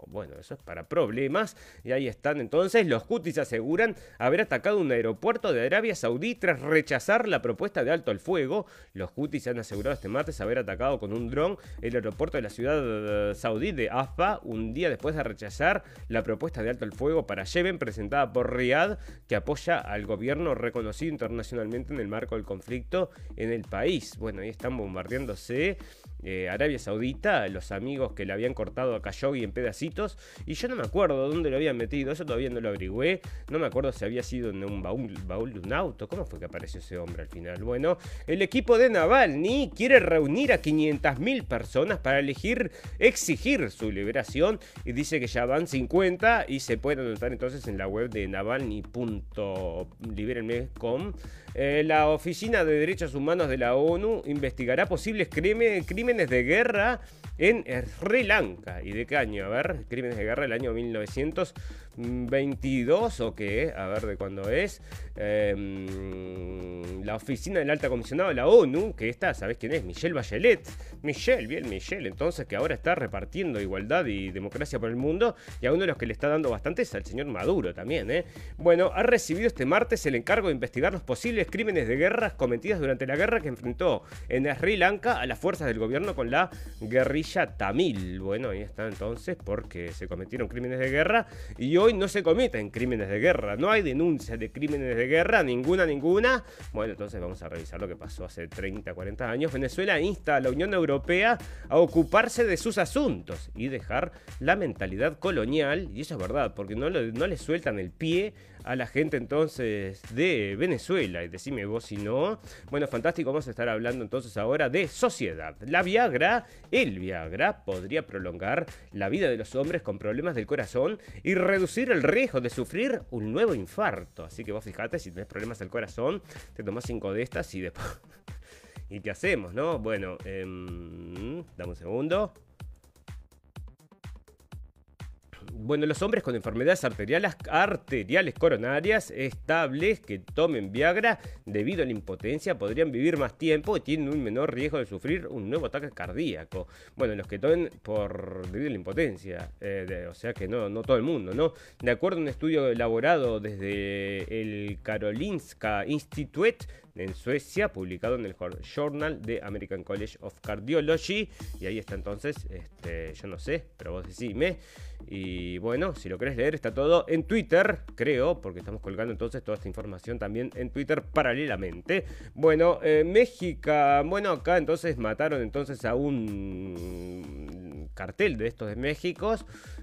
Bueno, eso es para problemas. Y ahí están entonces. Los Houthis aseguran haber atacado un aeropuerto de Arabia Saudí tras rechazar la propuesta de alto al fuego. Los Houthis han asegurado este martes haber atacado con un dron el aeropuerto de la ciudad eh, saudí de Afba un día después de rechazar la propuesta de alto al fuego para Yemen presentada por Riyadh que apoya al gobierno reconocido internacionalmente en el marco del conflicto en el país. Bueno, ahí están bombardeándose eh, Arabia Saudita, los amigos que le habían cortado a Khashoggi en pedacitos, y yo no me acuerdo dónde lo habían metido, eso todavía no lo averigüé, no me acuerdo si había sido en un baúl, baúl de un auto, ¿cómo fue que apareció ese hombre al final? Bueno, el equipo de Navalny quiere reunir a 500.000 personas para elegir, exigir su liberación, y dice que ya van 50 y se pueden anotar entonces en la web de navalny.liberenme.com. Eh, la Oficina de Derechos Humanos de la ONU investigará posibles crímenes de guerra en Sri Lanka. ¿Y de qué año? A ver, crímenes de guerra del año 1922 o qué? A ver de cuándo es. Em, la oficina del alta comisionado de la ONU, que está, ¿sabés quién es? Michelle Bachelet. Michelle, bien Michelle, entonces que ahora está repartiendo igualdad y democracia por el mundo. Y a uno de los que le está dando bastante es al señor Maduro también, ¿eh? Bueno, ha recibido este martes el encargo de investigar los posibles crímenes de guerra cometidos durante la guerra que enfrentó en Sri Lanka a las fuerzas del gobierno con la guerrilla tamil. Bueno, ahí está entonces porque se cometieron crímenes de guerra y hoy no se cometen crímenes de guerra. No hay denuncias de crímenes de guerra, ninguna, ninguna. Bueno, entonces vamos a revisar lo que pasó hace 30, 40 años. Venezuela insta a la Unión Europea a ocuparse de sus asuntos y dejar la mentalidad colonial. Y eso es verdad, porque no, no le sueltan el pie a la gente entonces de Venezuela. Y decime vos si no. Bueno, fantástico, vamos a estar hablando entonces ahora de sociedad. La Viagra, el Viagra, podría prolongar la vida de los hombres con problemas del corazón y reducir el riesgo de sufrir un nuevo infarto. Así que vos fijate, si tenés problemas del corazón, te tomás cinco de estas y después... (laughs) ¿Y qué hacemos, no? Bueno, em, dame un segundo. Bueno, los hombres con enfermedades arteriales, arteriales coronarias estables que tomen Viagra debido a la impotencia podrían vivir más tiempo y tienen un menor riesgo de sufrir un nuevo ataque cardíaco. Bueno, los que tomen por debido a la impotencia, eh, o sea que no, no todo el mundo, ¿no? De acuerdo a un estudio elaborado desde el Karolinska Institute en Suecia, publicado en el Journal de American College of Cardiology. Y ahí está entonces, este, yo no sé, pero vos decime. Y bueno, si lo querés leer, está todo en Twitter, creo, porque estamos colgando entonces toda esta información también en Twitter paralelamente. Bueno, eh, México, bueno, acá entonces mataron entonces a un cartel de estos de México.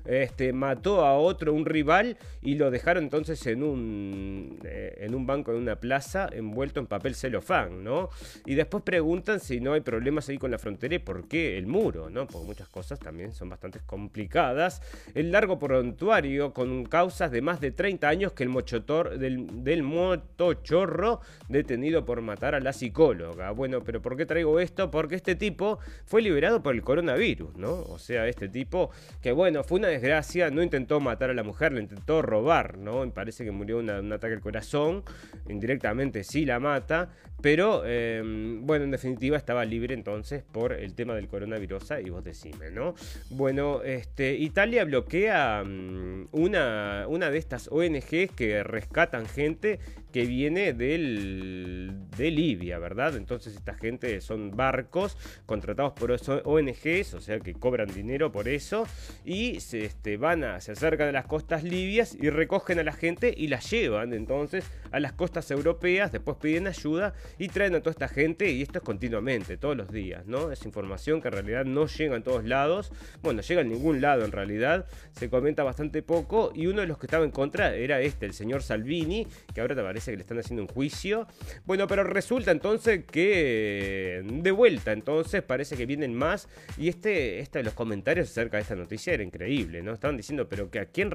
Este, mató a otro, un rival, y lo dejaron entonces en un, eh, en un banco, en una plaza, envuelto en papel celofán, ¿no? Y después preguntan si no hay problemas ahí con la frontera y por qué el muro, ¿no? Porque muchas cosas también son bastante complicadas. El largo prontuario con causas de más de 30 años que el mochotor del, del motochorro detenido por matar a la psicóloga. Bueno, pero ¿por qué traigo esto? Porque este tipo fue liberado por el coronavirus, ¿no? O sea, este tipo que bueno, fue una desgracia, no intentó matar a la mujer, le intentó robar, ¿no? Me parece que murió un ataque al corazón, indirectamente sí la mata, tá? Pero em, bueno, en definitiva estaba libre entonces por el tema del coronavirus y vos decime, ¿no? Bueno, este, Italia bloquea mm, una, una de estas ONGs que rescatan gente que viene del, de Libia, ¿verdad? Entonces esta gente son barcos contratados por ONGs, o sea que cobran dinero por eso, y se, este, van a, se acercan a las costas libias y recogen a la gente y la llevan entonces a las costas europeas, después piden ayuda y traen a toda esta gente, y esto es continuamente, todos los días, ¿no? Es información que en realidad no llega en todos lados, bueno, llega en ningún lado en realidad, se comenta bastante poco, y uno de los que estaba en contra era este, el señor Salvini, que ahora te parece que le están haciendo un juicio. Bueno, pero resulta entonces que de vuelta, entonces parece que vienen más. Y este, este los comentarios acerca de esta noticia era increíble, ¿no? Estaban diciendo, pero que a quién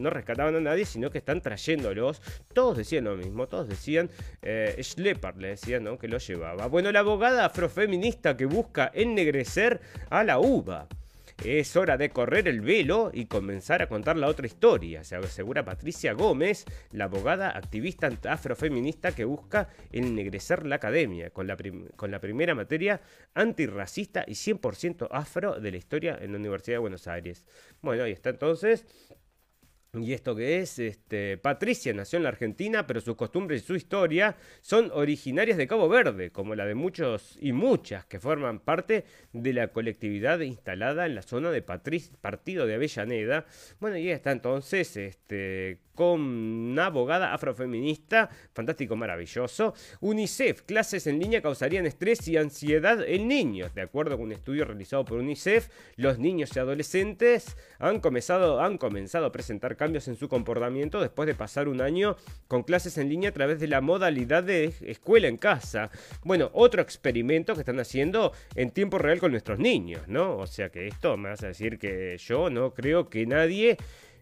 no rescataban a nadie, sino que están trayéndolos. Todos decían lo mismo, todos decían, eh, Schlepper le decían, ¿no? Que lo llevaba. Bueno, la abogada afrofeminista que busca ennegrecer a la uva. Es hora de correr el velo y comenzar a contar la otra historia, se asegura Patricia Gómez, la abogada activista afrofeminista que busca ennegrecer la academia con la, con la primera materia antirracista y 100% afro de la historia en la Universidad de Buenos Aires. Bueno, ahí está entonces. ¿Y esto que es? Este, Patricia nació en la Argentina, pero sus costumbres y su historia son originarias de Cabo Verde, como la de muchos y muchas que forman parte de la colectividad instalada en la zona de Partido de Avellaneda. Bueno, y está entonces este, con una abogada afrofeminista, fantástico, maravilloso. UNICEF, clases en línea causarían estrés y ansiedad en niños. De acuerdo con un estudio realizado por UNICEF, los niños y adolescentes han comenzado, han comenzado a presentar cambios en su comportamiento después de pasar un año con clases en línea a través de la modalidad de escuela en casa. Bueno, otro experimento que están haciendo en tiempo real con nuestros niños, ¿no? O sea que esto me vas a decir que yo no creo que nadie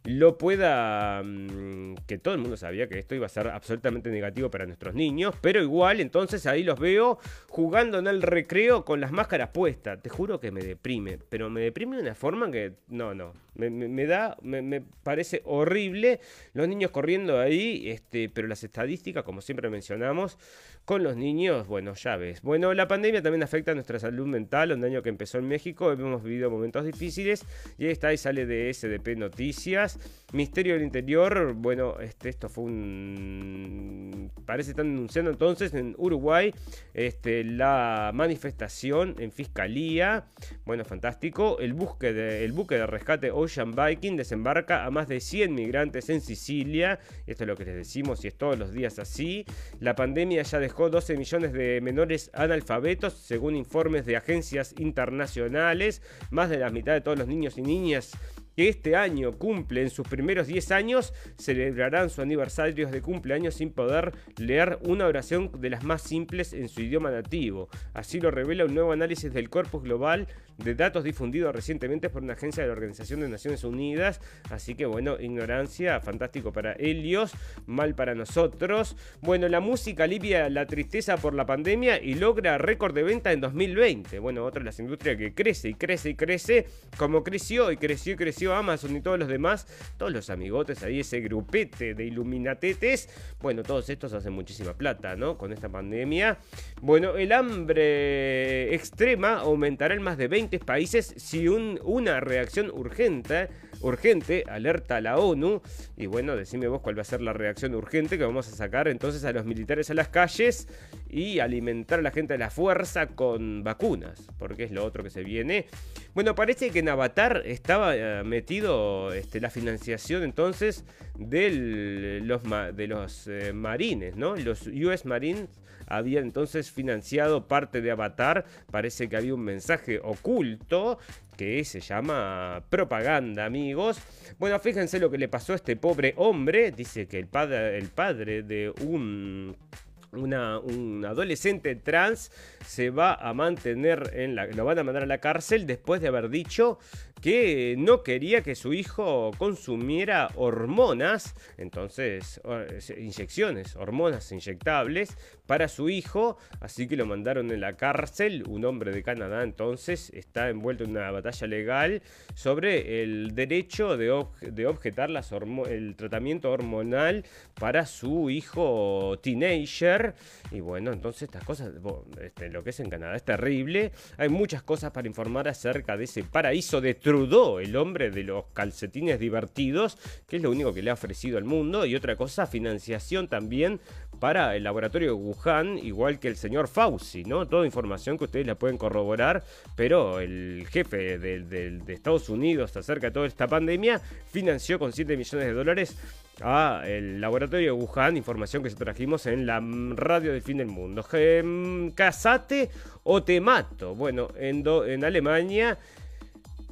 lo pueda... Mm, que todo el mundo sabía que esto iba a ser absolutamente negativo para nuestros niños, pero igual entonces ahí los veo jugando en el recreo con las máscaras puestas. Te juro que me deprime, pero me deprime de una forma que no, no, me, da, me, parece horrible los niños corriendo ahí, este, pero las estadísticas, como siempre mencionamos, con los niños, bueno, ya ves. Bueno, la pandemia también afecta a nuestra salud mental, un año que empezó en México, hemos vivido momentos difíciles y ahí está, ahí sale de SDP Noticias. Misterio del Interior, bueno, este, esto fue un... Parece están denunciando entonces en Uruguay este, la manifestación en fiscalía. Bueno, fantástico. El buque de, el buque de rescate Ocean Viking desembarca a más de 100 migrantes en Sicilia. Esto es lo que les decimos y es todos los días así. La pandemia ya dejó 12 millones de menores analfabetos, según informes de agencias internacionales. Más de la mitad de todos los niños y niñas que este año cumplen sus primeros 10 años, celebrarán su aniversario de cumpleaños sin poder leer una oración de las más simples en su idioma nativo. Así lo revela un nuevo análisis del Corpus Global de datos difundido recientemente por una agencia de la Organización de Naciones Unidas. Así que bueno, ignorancia, fantástico para Helios, mal para nosotros. Bueno, la música alivia la tristeza por la pandemia y logra récord de venta en 2020. Bueno, otra de las industrias que crece y crece y crece, como creció y creció y creció Amazon y todos los demás, todos los amigotes ahí, ese grupete de iluminatetes, bueno, todos estos hacen muchísima plata, ¿no? Con esta pandemia. Bueno, el hambre extrema aumentará en más de 20 países si una reacción urgente urgente, alerta a la ONU. Y bueno, decime vos cuál va a ser la reacción urgente que vamos a sacar entonces a los militares a las calles y alimentar a la gente de la fuerza con vacunas, porque es lo otro que se viene. Bueno, parece que en Avatar estaba eh, metido este, la financiación entonces de los, de los eh, marines, ¿no? Los US Marines habían entonces financiado parte de Avatar. Parece que había un mensaje oculto que se llama propaganda, amigos. Bueno, fíjense lo que le pasó a este pobre hombre. Dice que el padre, el padre de un un adolescente trans se va a mantener en la, lo van a mandar a la cárcel después de haber dicho que no quería que su hijo consumiera hormonas, entonces inyecciones, hormonas inyectables para su hijo, así que lo mandaron en la cárcel. Un hombre de Canadá entonces está envuelto en una batalla legal sobre el derecho de, de objetar el tratamiento hormonal para su hijo teenager. Y bueno, entonces estas cosas, este, lo que es en Canadá es terrible. Hay muchas cosas para informar acerca de ese paraíso de Trudeau, el hombre de los calcetines divertidos, que es lo único que le ha ofrecido al mundo. Y otra cosa, financiación también para el laboratorio de Wuhan, igual que el señor Fauci, ¿no? Toda información que ustedes la pueden corroborar, pero el jefe de, Estados Unidos acerca de toda esta pandemia financió con 7 millones de dólares a el laboratorio de Wuhan, información que se trajimos en la radio del fin del mundo. Casate o te mato. Bueno, en, en Alemania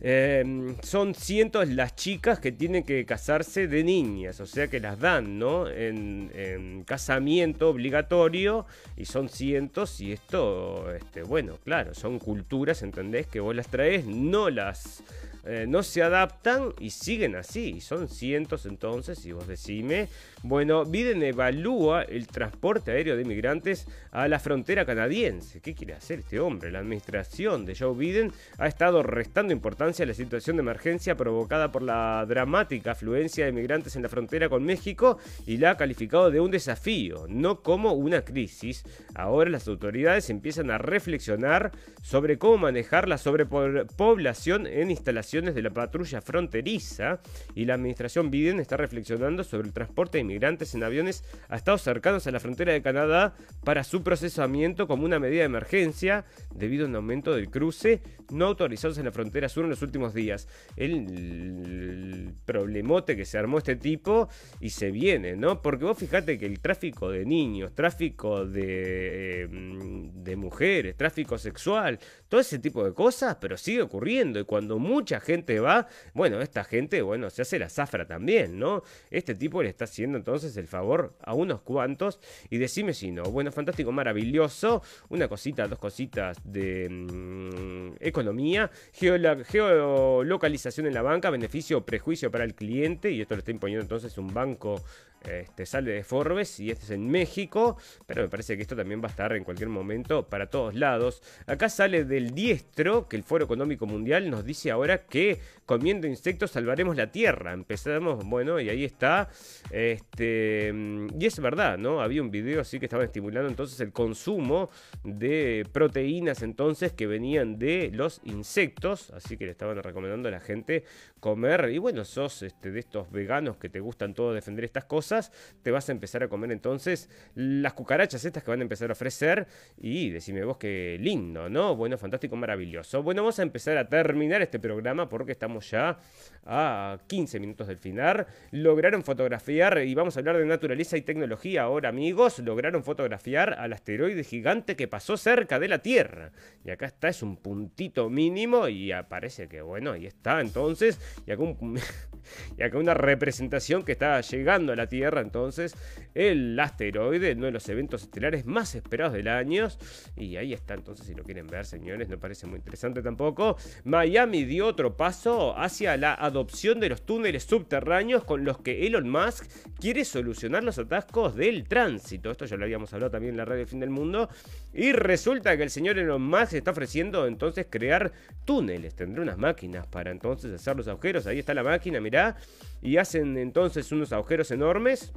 Em, son cientos las chicas que tienen que casarse de niñas, o sea que las dan, ¿no? En, en casamiento obligatorio y son cientos y esto, este, bueno, claro, son culturas, ¿entendés? Que vos las traes, no las eh, no se adaptan y siguen así. Son cientos entonces, y vos decime. Bueno, Biden evalúa el transporte aéreo de migrantes a la frontera canadiense. ¿Qué quiere hacer este hombre? La administración de Joe Biden ha estado restando importancia a la situación de emergencia provocada por la dramática afluencia de migrantes en la frontera con México y la ha calificado de un desafío, no como una crisis. Ahora las autoridades empiezan a reflexionar sobre cómo manejar la sobrepoblación en instalaciones de la patrulla fronteriza y la administración Biden está reflexionando sobre el transporte de inmigrantes en aviones a estados cercanos a la frontera de Canadá para su procesamiento como una medida de emergencia debido a un aumento del cruce no autorizados en la frontera sur en los últimos días. El, problemote que se armó este tipo y se viene, ¿no? Porque vos fijate que el tráfico de niños, tráfico de, eh, de mujeres, tráfico sexual, todo ese tipo de cosas, pero sigue ocurriendo. Y cuando mucha gente va, bueno, esta gente, bueno, se hace la zafra también, ¿no? Este tipo le está haciendo entonces el favor a unos cuantos. Y decime si no. Bueno, fantástico, maravilloso. Una cosita, dos cositas de mm, economía. geolocalización en la banca, beneficio o prejuicio para el cliente. Y esto lo está imponiendo entonces un banco este, sale de Forbes y este es en México, pero me parece que esto también va a estar en cualquier momento para todos lados. Acá sale del diestro que el Foro Económico Mundial nos dice ahora que comiendo insectos salvaremos la Tierra. Empezamos, bueno, y ahí está. Este, y es verdad, ¿no? Había un video así que estaba estimulando entonces el consumo de proteínas entonces que venían de los insectos, así que le estaban recomendando a la gente comer. Y bueno, sos este, de estos veganos que te gustan todo defender estas cosas, te vas a empezar a comer entonces las cucarachas estas que van a empezar a ofrecer. Y decime vos qué lindo, ¿no? Bueno, fantástico, maravilloso. Bueno, vamos a empezar a terminar este programa porque estamos ya a 15 minutos del final. Lograron fotografiar, y vamos a hablar de naturaleza y tecnología ahora, amigos. Lograron fotografiar al asteroide gigante que pasó cerca de la Tierra. Y acá está, es un puntito mínimo y aparece que, bueno, ahí está entonces. (laughs) Y acá, una representación que está llegando a la Tierra entonces el asteroide, uno de los eventos estelares más esperados del año. Y ahí está entonces, si lo quieren ver, señores, no parece muy interesante tampoco. Miami dio otro paso hacia la adopción de los túneles subterráneos con los que Elon Musk quiere solucionar los atascos del tránsito. Esto ya lo habíamos hablado también en la radio Fin del Mundo. Y resulta que el señor Elon Musk está ofreciendo entonces crear túneles. Tendrá unas máquinas para entonces hacer los Ahí está la máquina, mirá. Y hacen entonces unos agujeros enormes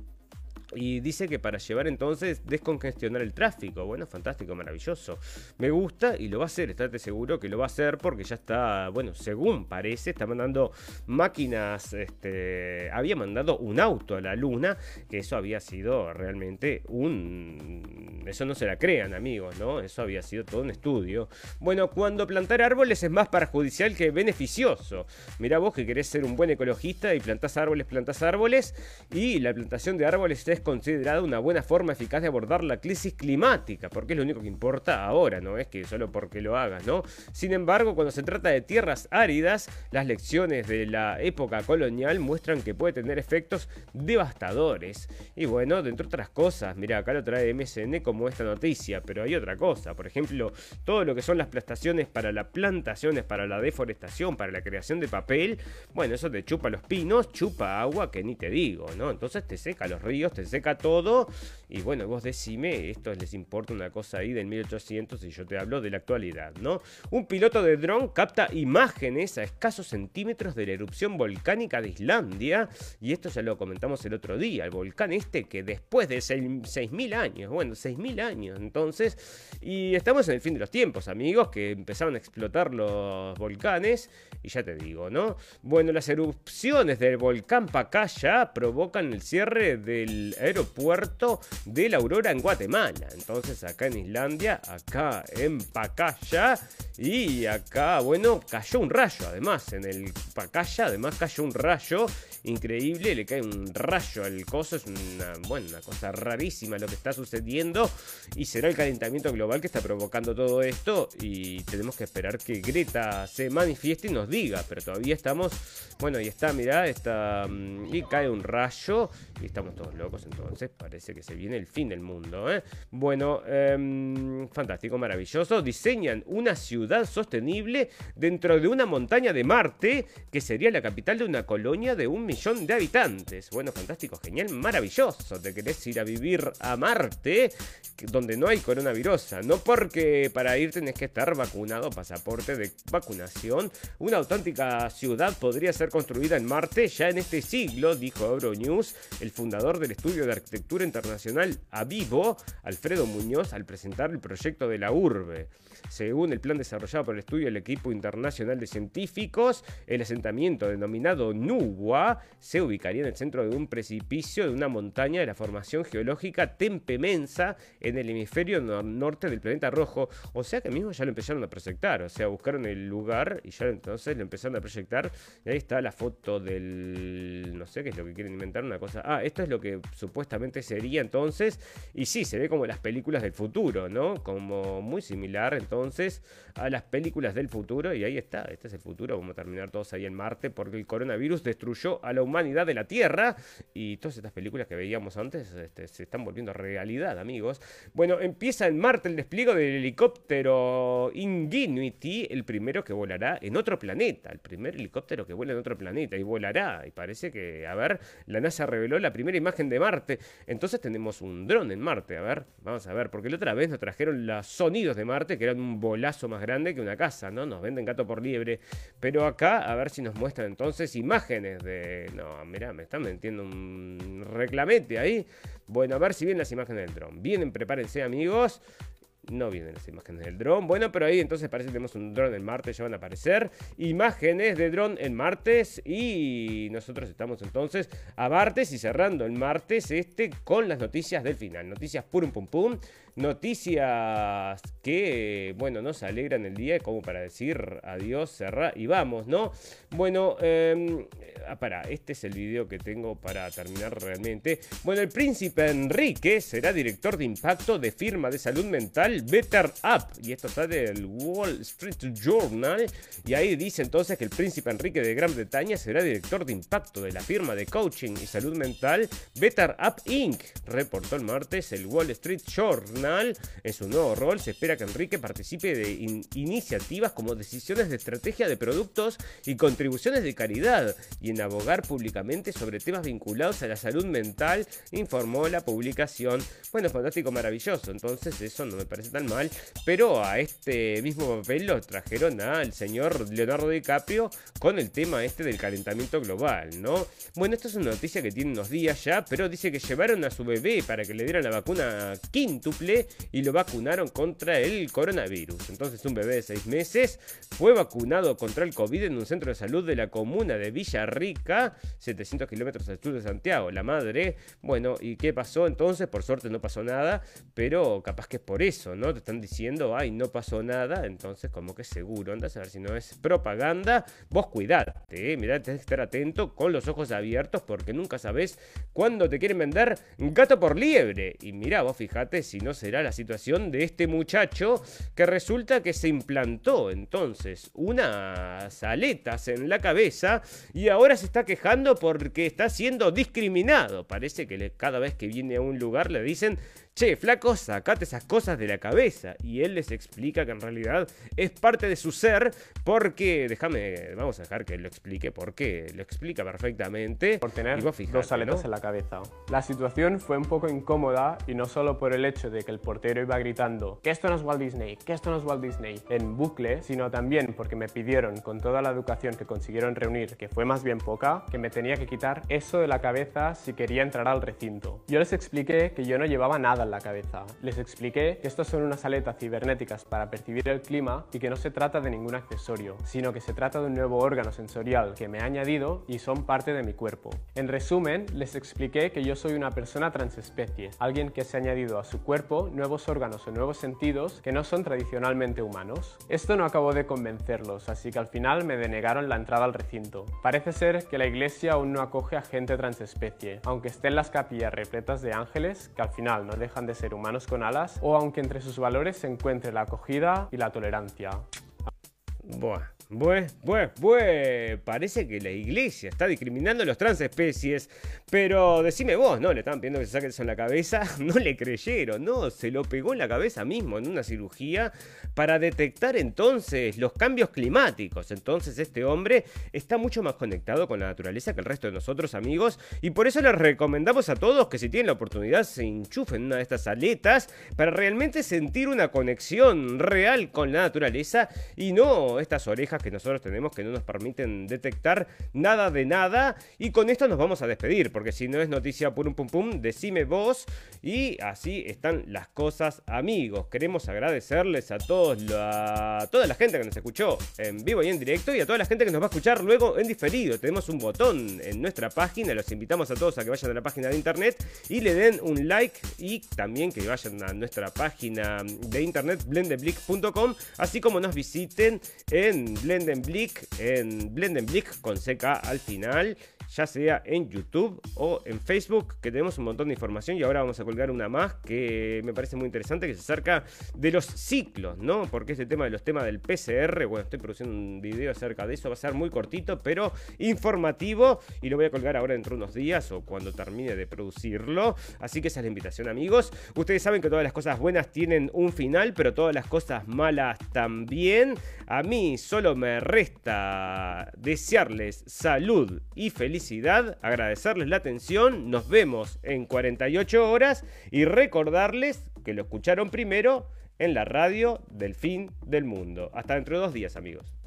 y dice que para llevar entonces descongestionar el tráfico. Bueno, fantástico, maravilloso. Me gusta y lo va a hacer, estate seguro que lo va a hacer porque ya está, bueno, según parece, está mandando máquinas, este, había mandado un auto a la luna, que eso había sido realmente un... Eso no se la crean amigos, ¿no? Eso había sido todo un estudio. Bueno, cuando plantar árboles es más perjudicial que beneficioso. Mira vos que querés ser un buen ecologista y plantás árboles, plantás árboles y la plantación de árboles es considerada una buena forma eficaz de abordar la crisis climática, porque es lo único que importa ahora, no es que solo porque lo hagas, ¿no? Sin embargo, cuando se trata de tierras áridas, las lecciones de la época colonial muestran que puede tener efectos devastadores. Y bueno, dentro de otras cosas, mira, acá lo trae MSN como esta noticia, pero hay otra cosa, por ejemplo, todo lo que son las prestaciones para las plantaciones, para la deforestación, para la creación de papel, bueno, eso te chupa los pinos, chupa agua que ni te digo, ¿no? Entonces te seca los ríos, te seca todo. Y bueno, vos decime, esto les importa una cosa ahí del 1800 y yo te hablo de la actualidad, ¿no? Un piloto de dron capta imágenes a escasos centímetros de la erupción volcánica de Islandia. Y esto ya lo comentamos el otro día, el volcán este que después de 6.000 años, bueno, 6.000 años entonces, y estamos en el fin de los tiempos, amigos, que empezaron a explotar los volcanes. Y ya te digo, ¿no? Bueno, las erupciones del volcán Pacaya provocan el cierre del aeropuerto de la Aurora en Guatemala. Entonces acá en Islandia, acá en Pacaya y acá, bueno, cayó un rayo además en el Pacaya, además cayó un rayo increíble, le cae un rayo al coso, es una, bueno, una cosa rarísima lo que está sucediendo y será el calentamiento global que está provocando todo esto y tenemos que esperar que Greta se manifieste y nos diga, pero todavía estamos, bueno, y está, mirá, está, mm, y cae un rayo y estamos todos locos entonces, parece que se viene el fin del mundo, ¿eh? Bueno, em, fantástico, maravilloso, diseñan una ciudad sostenible dentro de una montaña de Marte que sería la capital de una colonia de un millón de habitantes. Bueno, fantástico, genial, maravilloso. Te querés ir a vivir a Marte, donde no hay coronavirus. No porque para ir tenés que estar vacunado, pasaporte de vacunación. Una auténtica ciudad podría ser construida en Marte ya en este siglo, dijo Euronews, el fundador del estudio estudio de arquitectura internacional Avivo, Alfredo Muñoz, al presentar el proyecto de la urbe. Según el plan desarrollado por el estudio del equipo internacional de científicos, el asentamiento denominado Nubua se ubicaría en el centro de un precipicio de una montaña de la formación geológica Tempemensa en el hemisferio norte del planeta rojo. O sea que mismo ya lo empezaron a proyectar, o sea, buscaron el lugar y ya entonces lo empezaron a proyectar. Y ahí está la foto del... no sé qué es lo que quieren inventar, una cosa... Ah, esto es lo que supuestamente sería entonces. Y sí, se ve como las películas del futuro, ¿no? Como muy similar entonces a las películas del futuro y ahí está, este es el futuro, vamos a terminar todos ahí en Marte porque el coronavirus destruyó a la humanidad de la Tierra y todas estas películas que veíamos antes este, se están volviendo realidad, amigos. Bueno, empieza en Marte el despliegue del helicóptero Ingenuity, el primero que volará en otro planeta, el primer helicóptero que vuela en otro planeta y volará y parece que, a ver, la NASA reveló la primera imagen de Marte, entonces tenemos un dron en Marte, a ver, vamos a ver, porque la otra vez nos trajeron los sonidos de Marte que eran un bolazo más grande que una casa, ¿no? Nos venden gato por liebre. Pero acá, a ver si nos muestran entonces imágenes de. No, mirá, me están metiendo un reclamete ahí. Bueno, a ver si vienen las imágenes del dron. Vienen, prepárense, amigos. No vienen las imágenes del dron. Bueno, pero ahí entonces parece que tenemos un dron en Marte. Ya van a aparecer imágenes de dron en martes. Y nosotros estamos entonces a martes y cerrando el martes este con las noticias del final. Noticias purum pum pum. Noticias que, bueno, nos alegran el día como para decir adiós, cerrar y vamos, ¿no? Bueno, eh, para, este es el video que tengo para terminar realmente. Bueno, el príncipe Enrique será director de impacto de firma de salud mental Better Up. Y esto está del Wall Street Journal. Y ahí dice entonces que el príncipe Enrique de Gran Bretaña será director de impacto de la firma de coaching y salud mental Better Up Inc. Reportó el martes el Wall Street Journal en su nuevo rol se espera que Enrique participe de iniciativas como decisiones de estrategia de productos y contribuciones de caridad y en abogar públicamente sobre temas vinculados a la salud mental, informó la publicación. Bueno, fantástico, maravilloso, entonces eso no me parece tan mal, pero a este mismo papel lo trajeron al señor Leonardo DiCaprio con el tema este del calentamiento global, ¿no? Bueno, esto es una noticia que tiene unos días ya, pero dice que llevaron a su bebé para que le dieran la vacuna quíntuple y lo vacunaron contra el coronavirus. Entonces un bebé de 6 meses fue vacunado contra el COVID en un centro de salud de la comuna de Villarrica, 700 kilómetros al sur de Santiago. La madre, bueno, ¿y qué pasó entonces? Por suerte no pasó nada, pero capaz que es por eso, ¿no? Te están diciendo, ay, no pasó nada, entonces como que seguro, andas a ver si no es propaganda, vos cuidate, ¿eh? mirá, tenés que estar atento con los ojos abiertos porque nunca sabes cuándo te quieren vender gato por liebre. Y mira, vos fíjate si no será la situación de este muchacho que resulta que se implantó entonces unas aletas en la cabeza y ahora se está quejando porque está siendo discriminado. Parece que cada vez que viene a un lugar le dicen che, flaco, sacate esas cosas de la cabeza. Y él les explica que en realidad es parte de su ser porque, déjame, vamos a dejar que él lo explique porque lo explica perfectamente.
Por tener dos aletas en la cabeza. La situación fue un poco incómoda y no solo por el hecho de que el portero iba gritando que esto no es Walt Disney, que esto no es Walt Disney en bucle, sino también porque me pidieron con toda la educación que consiguieron reunir, que fue más bien poca, que me tenía que quitar eso de la cabeza si quería entrar al recinto. Yo les expliqué que yo no llevaba nada la cabeza. Les expliqué que estos son unas aletas cibernéticas para percibir el clima y que no se trata de ningún accesorio, sino que se trata de un nuevo órgano sensorial que me ha añadido y son parte de mi cuerpo. En resumen, les expliqué que yo soy una persona transespecie, alguien que se ha añadido a su cuerpo nuevos órganos o nuevos sentidos que no son tradicionalmente humanos. Esto no acabó de convencerlos, así que al final me denegaron la entrada al recinto. Parece ser que la iglesia aún no acoge a gente transespecie, aunque estén las capillas repletas de ángeles que al final no dejan de ser humanos con alas o aunque entre sus valores se encuentre la acogida y la tolerancia.
Buah. Pues, pues, pues, parece que la iglesia está discriminando a los transespecies, pero decime vos, ¿no? Le estaban pidiendo que se saque eso en la cabeza, (laughs) no le creyeron, no, se lo pegó en la cabeza mismo en una cirugía para detectar entonces los cambios climáticos. Entonces este hombre está mucho más conectado con la naturaleza que el resto de nosotros amigos y por eso les recomendamos a todos que si tienen la oportunidad se enchufen una de estas aletas para realmente sentir una conexión real con la naturaleza y no estas orejas que nosotros tenemos que no nos permiten detectar nada de nada. Y con esto nos vamos a despedir, porque si no es noticia por un pum pum, decime vos. Y así están las cosas, amigos. Queremos agradecerles a todos toda la gente que nos escuchó en vivo y en directo y a toda la gente que nos va a escuchar luego en diferido. Tenemos un botón en nuestra página, los invitamos a todos a que vayan a la página de internet y le den un like y también que vayan a nuestra página de internet blendenblick.com, así como nos visiten en Blendenblick, en Blendenblick con CK al final ya sea en YouTube o en Facebook, que tenemos un montón de información y ahora vamos a colgar una más que me parece muy interesante, que se acerca de los ciclos, ¿no? Porque este tema de los temas del PCR, bueno, estoy produciendo un video acerca de eso, va a ser muy cortito, pero informativo y lo voy a colgar ahora dentro de unos días o cuando termine de producirlo. Así que esa es la invitación, amigos. Ustedes saben que todas las cosas buenas tienen un final, pero todas las cosas malas también. A mí solo me resta desearles salud y felicidad agradecerles la atención, nos vemos en 48 horas y recordarles que lo escucharon primero en la radio del fin del mundo. Hasta dentro de dos días amigos.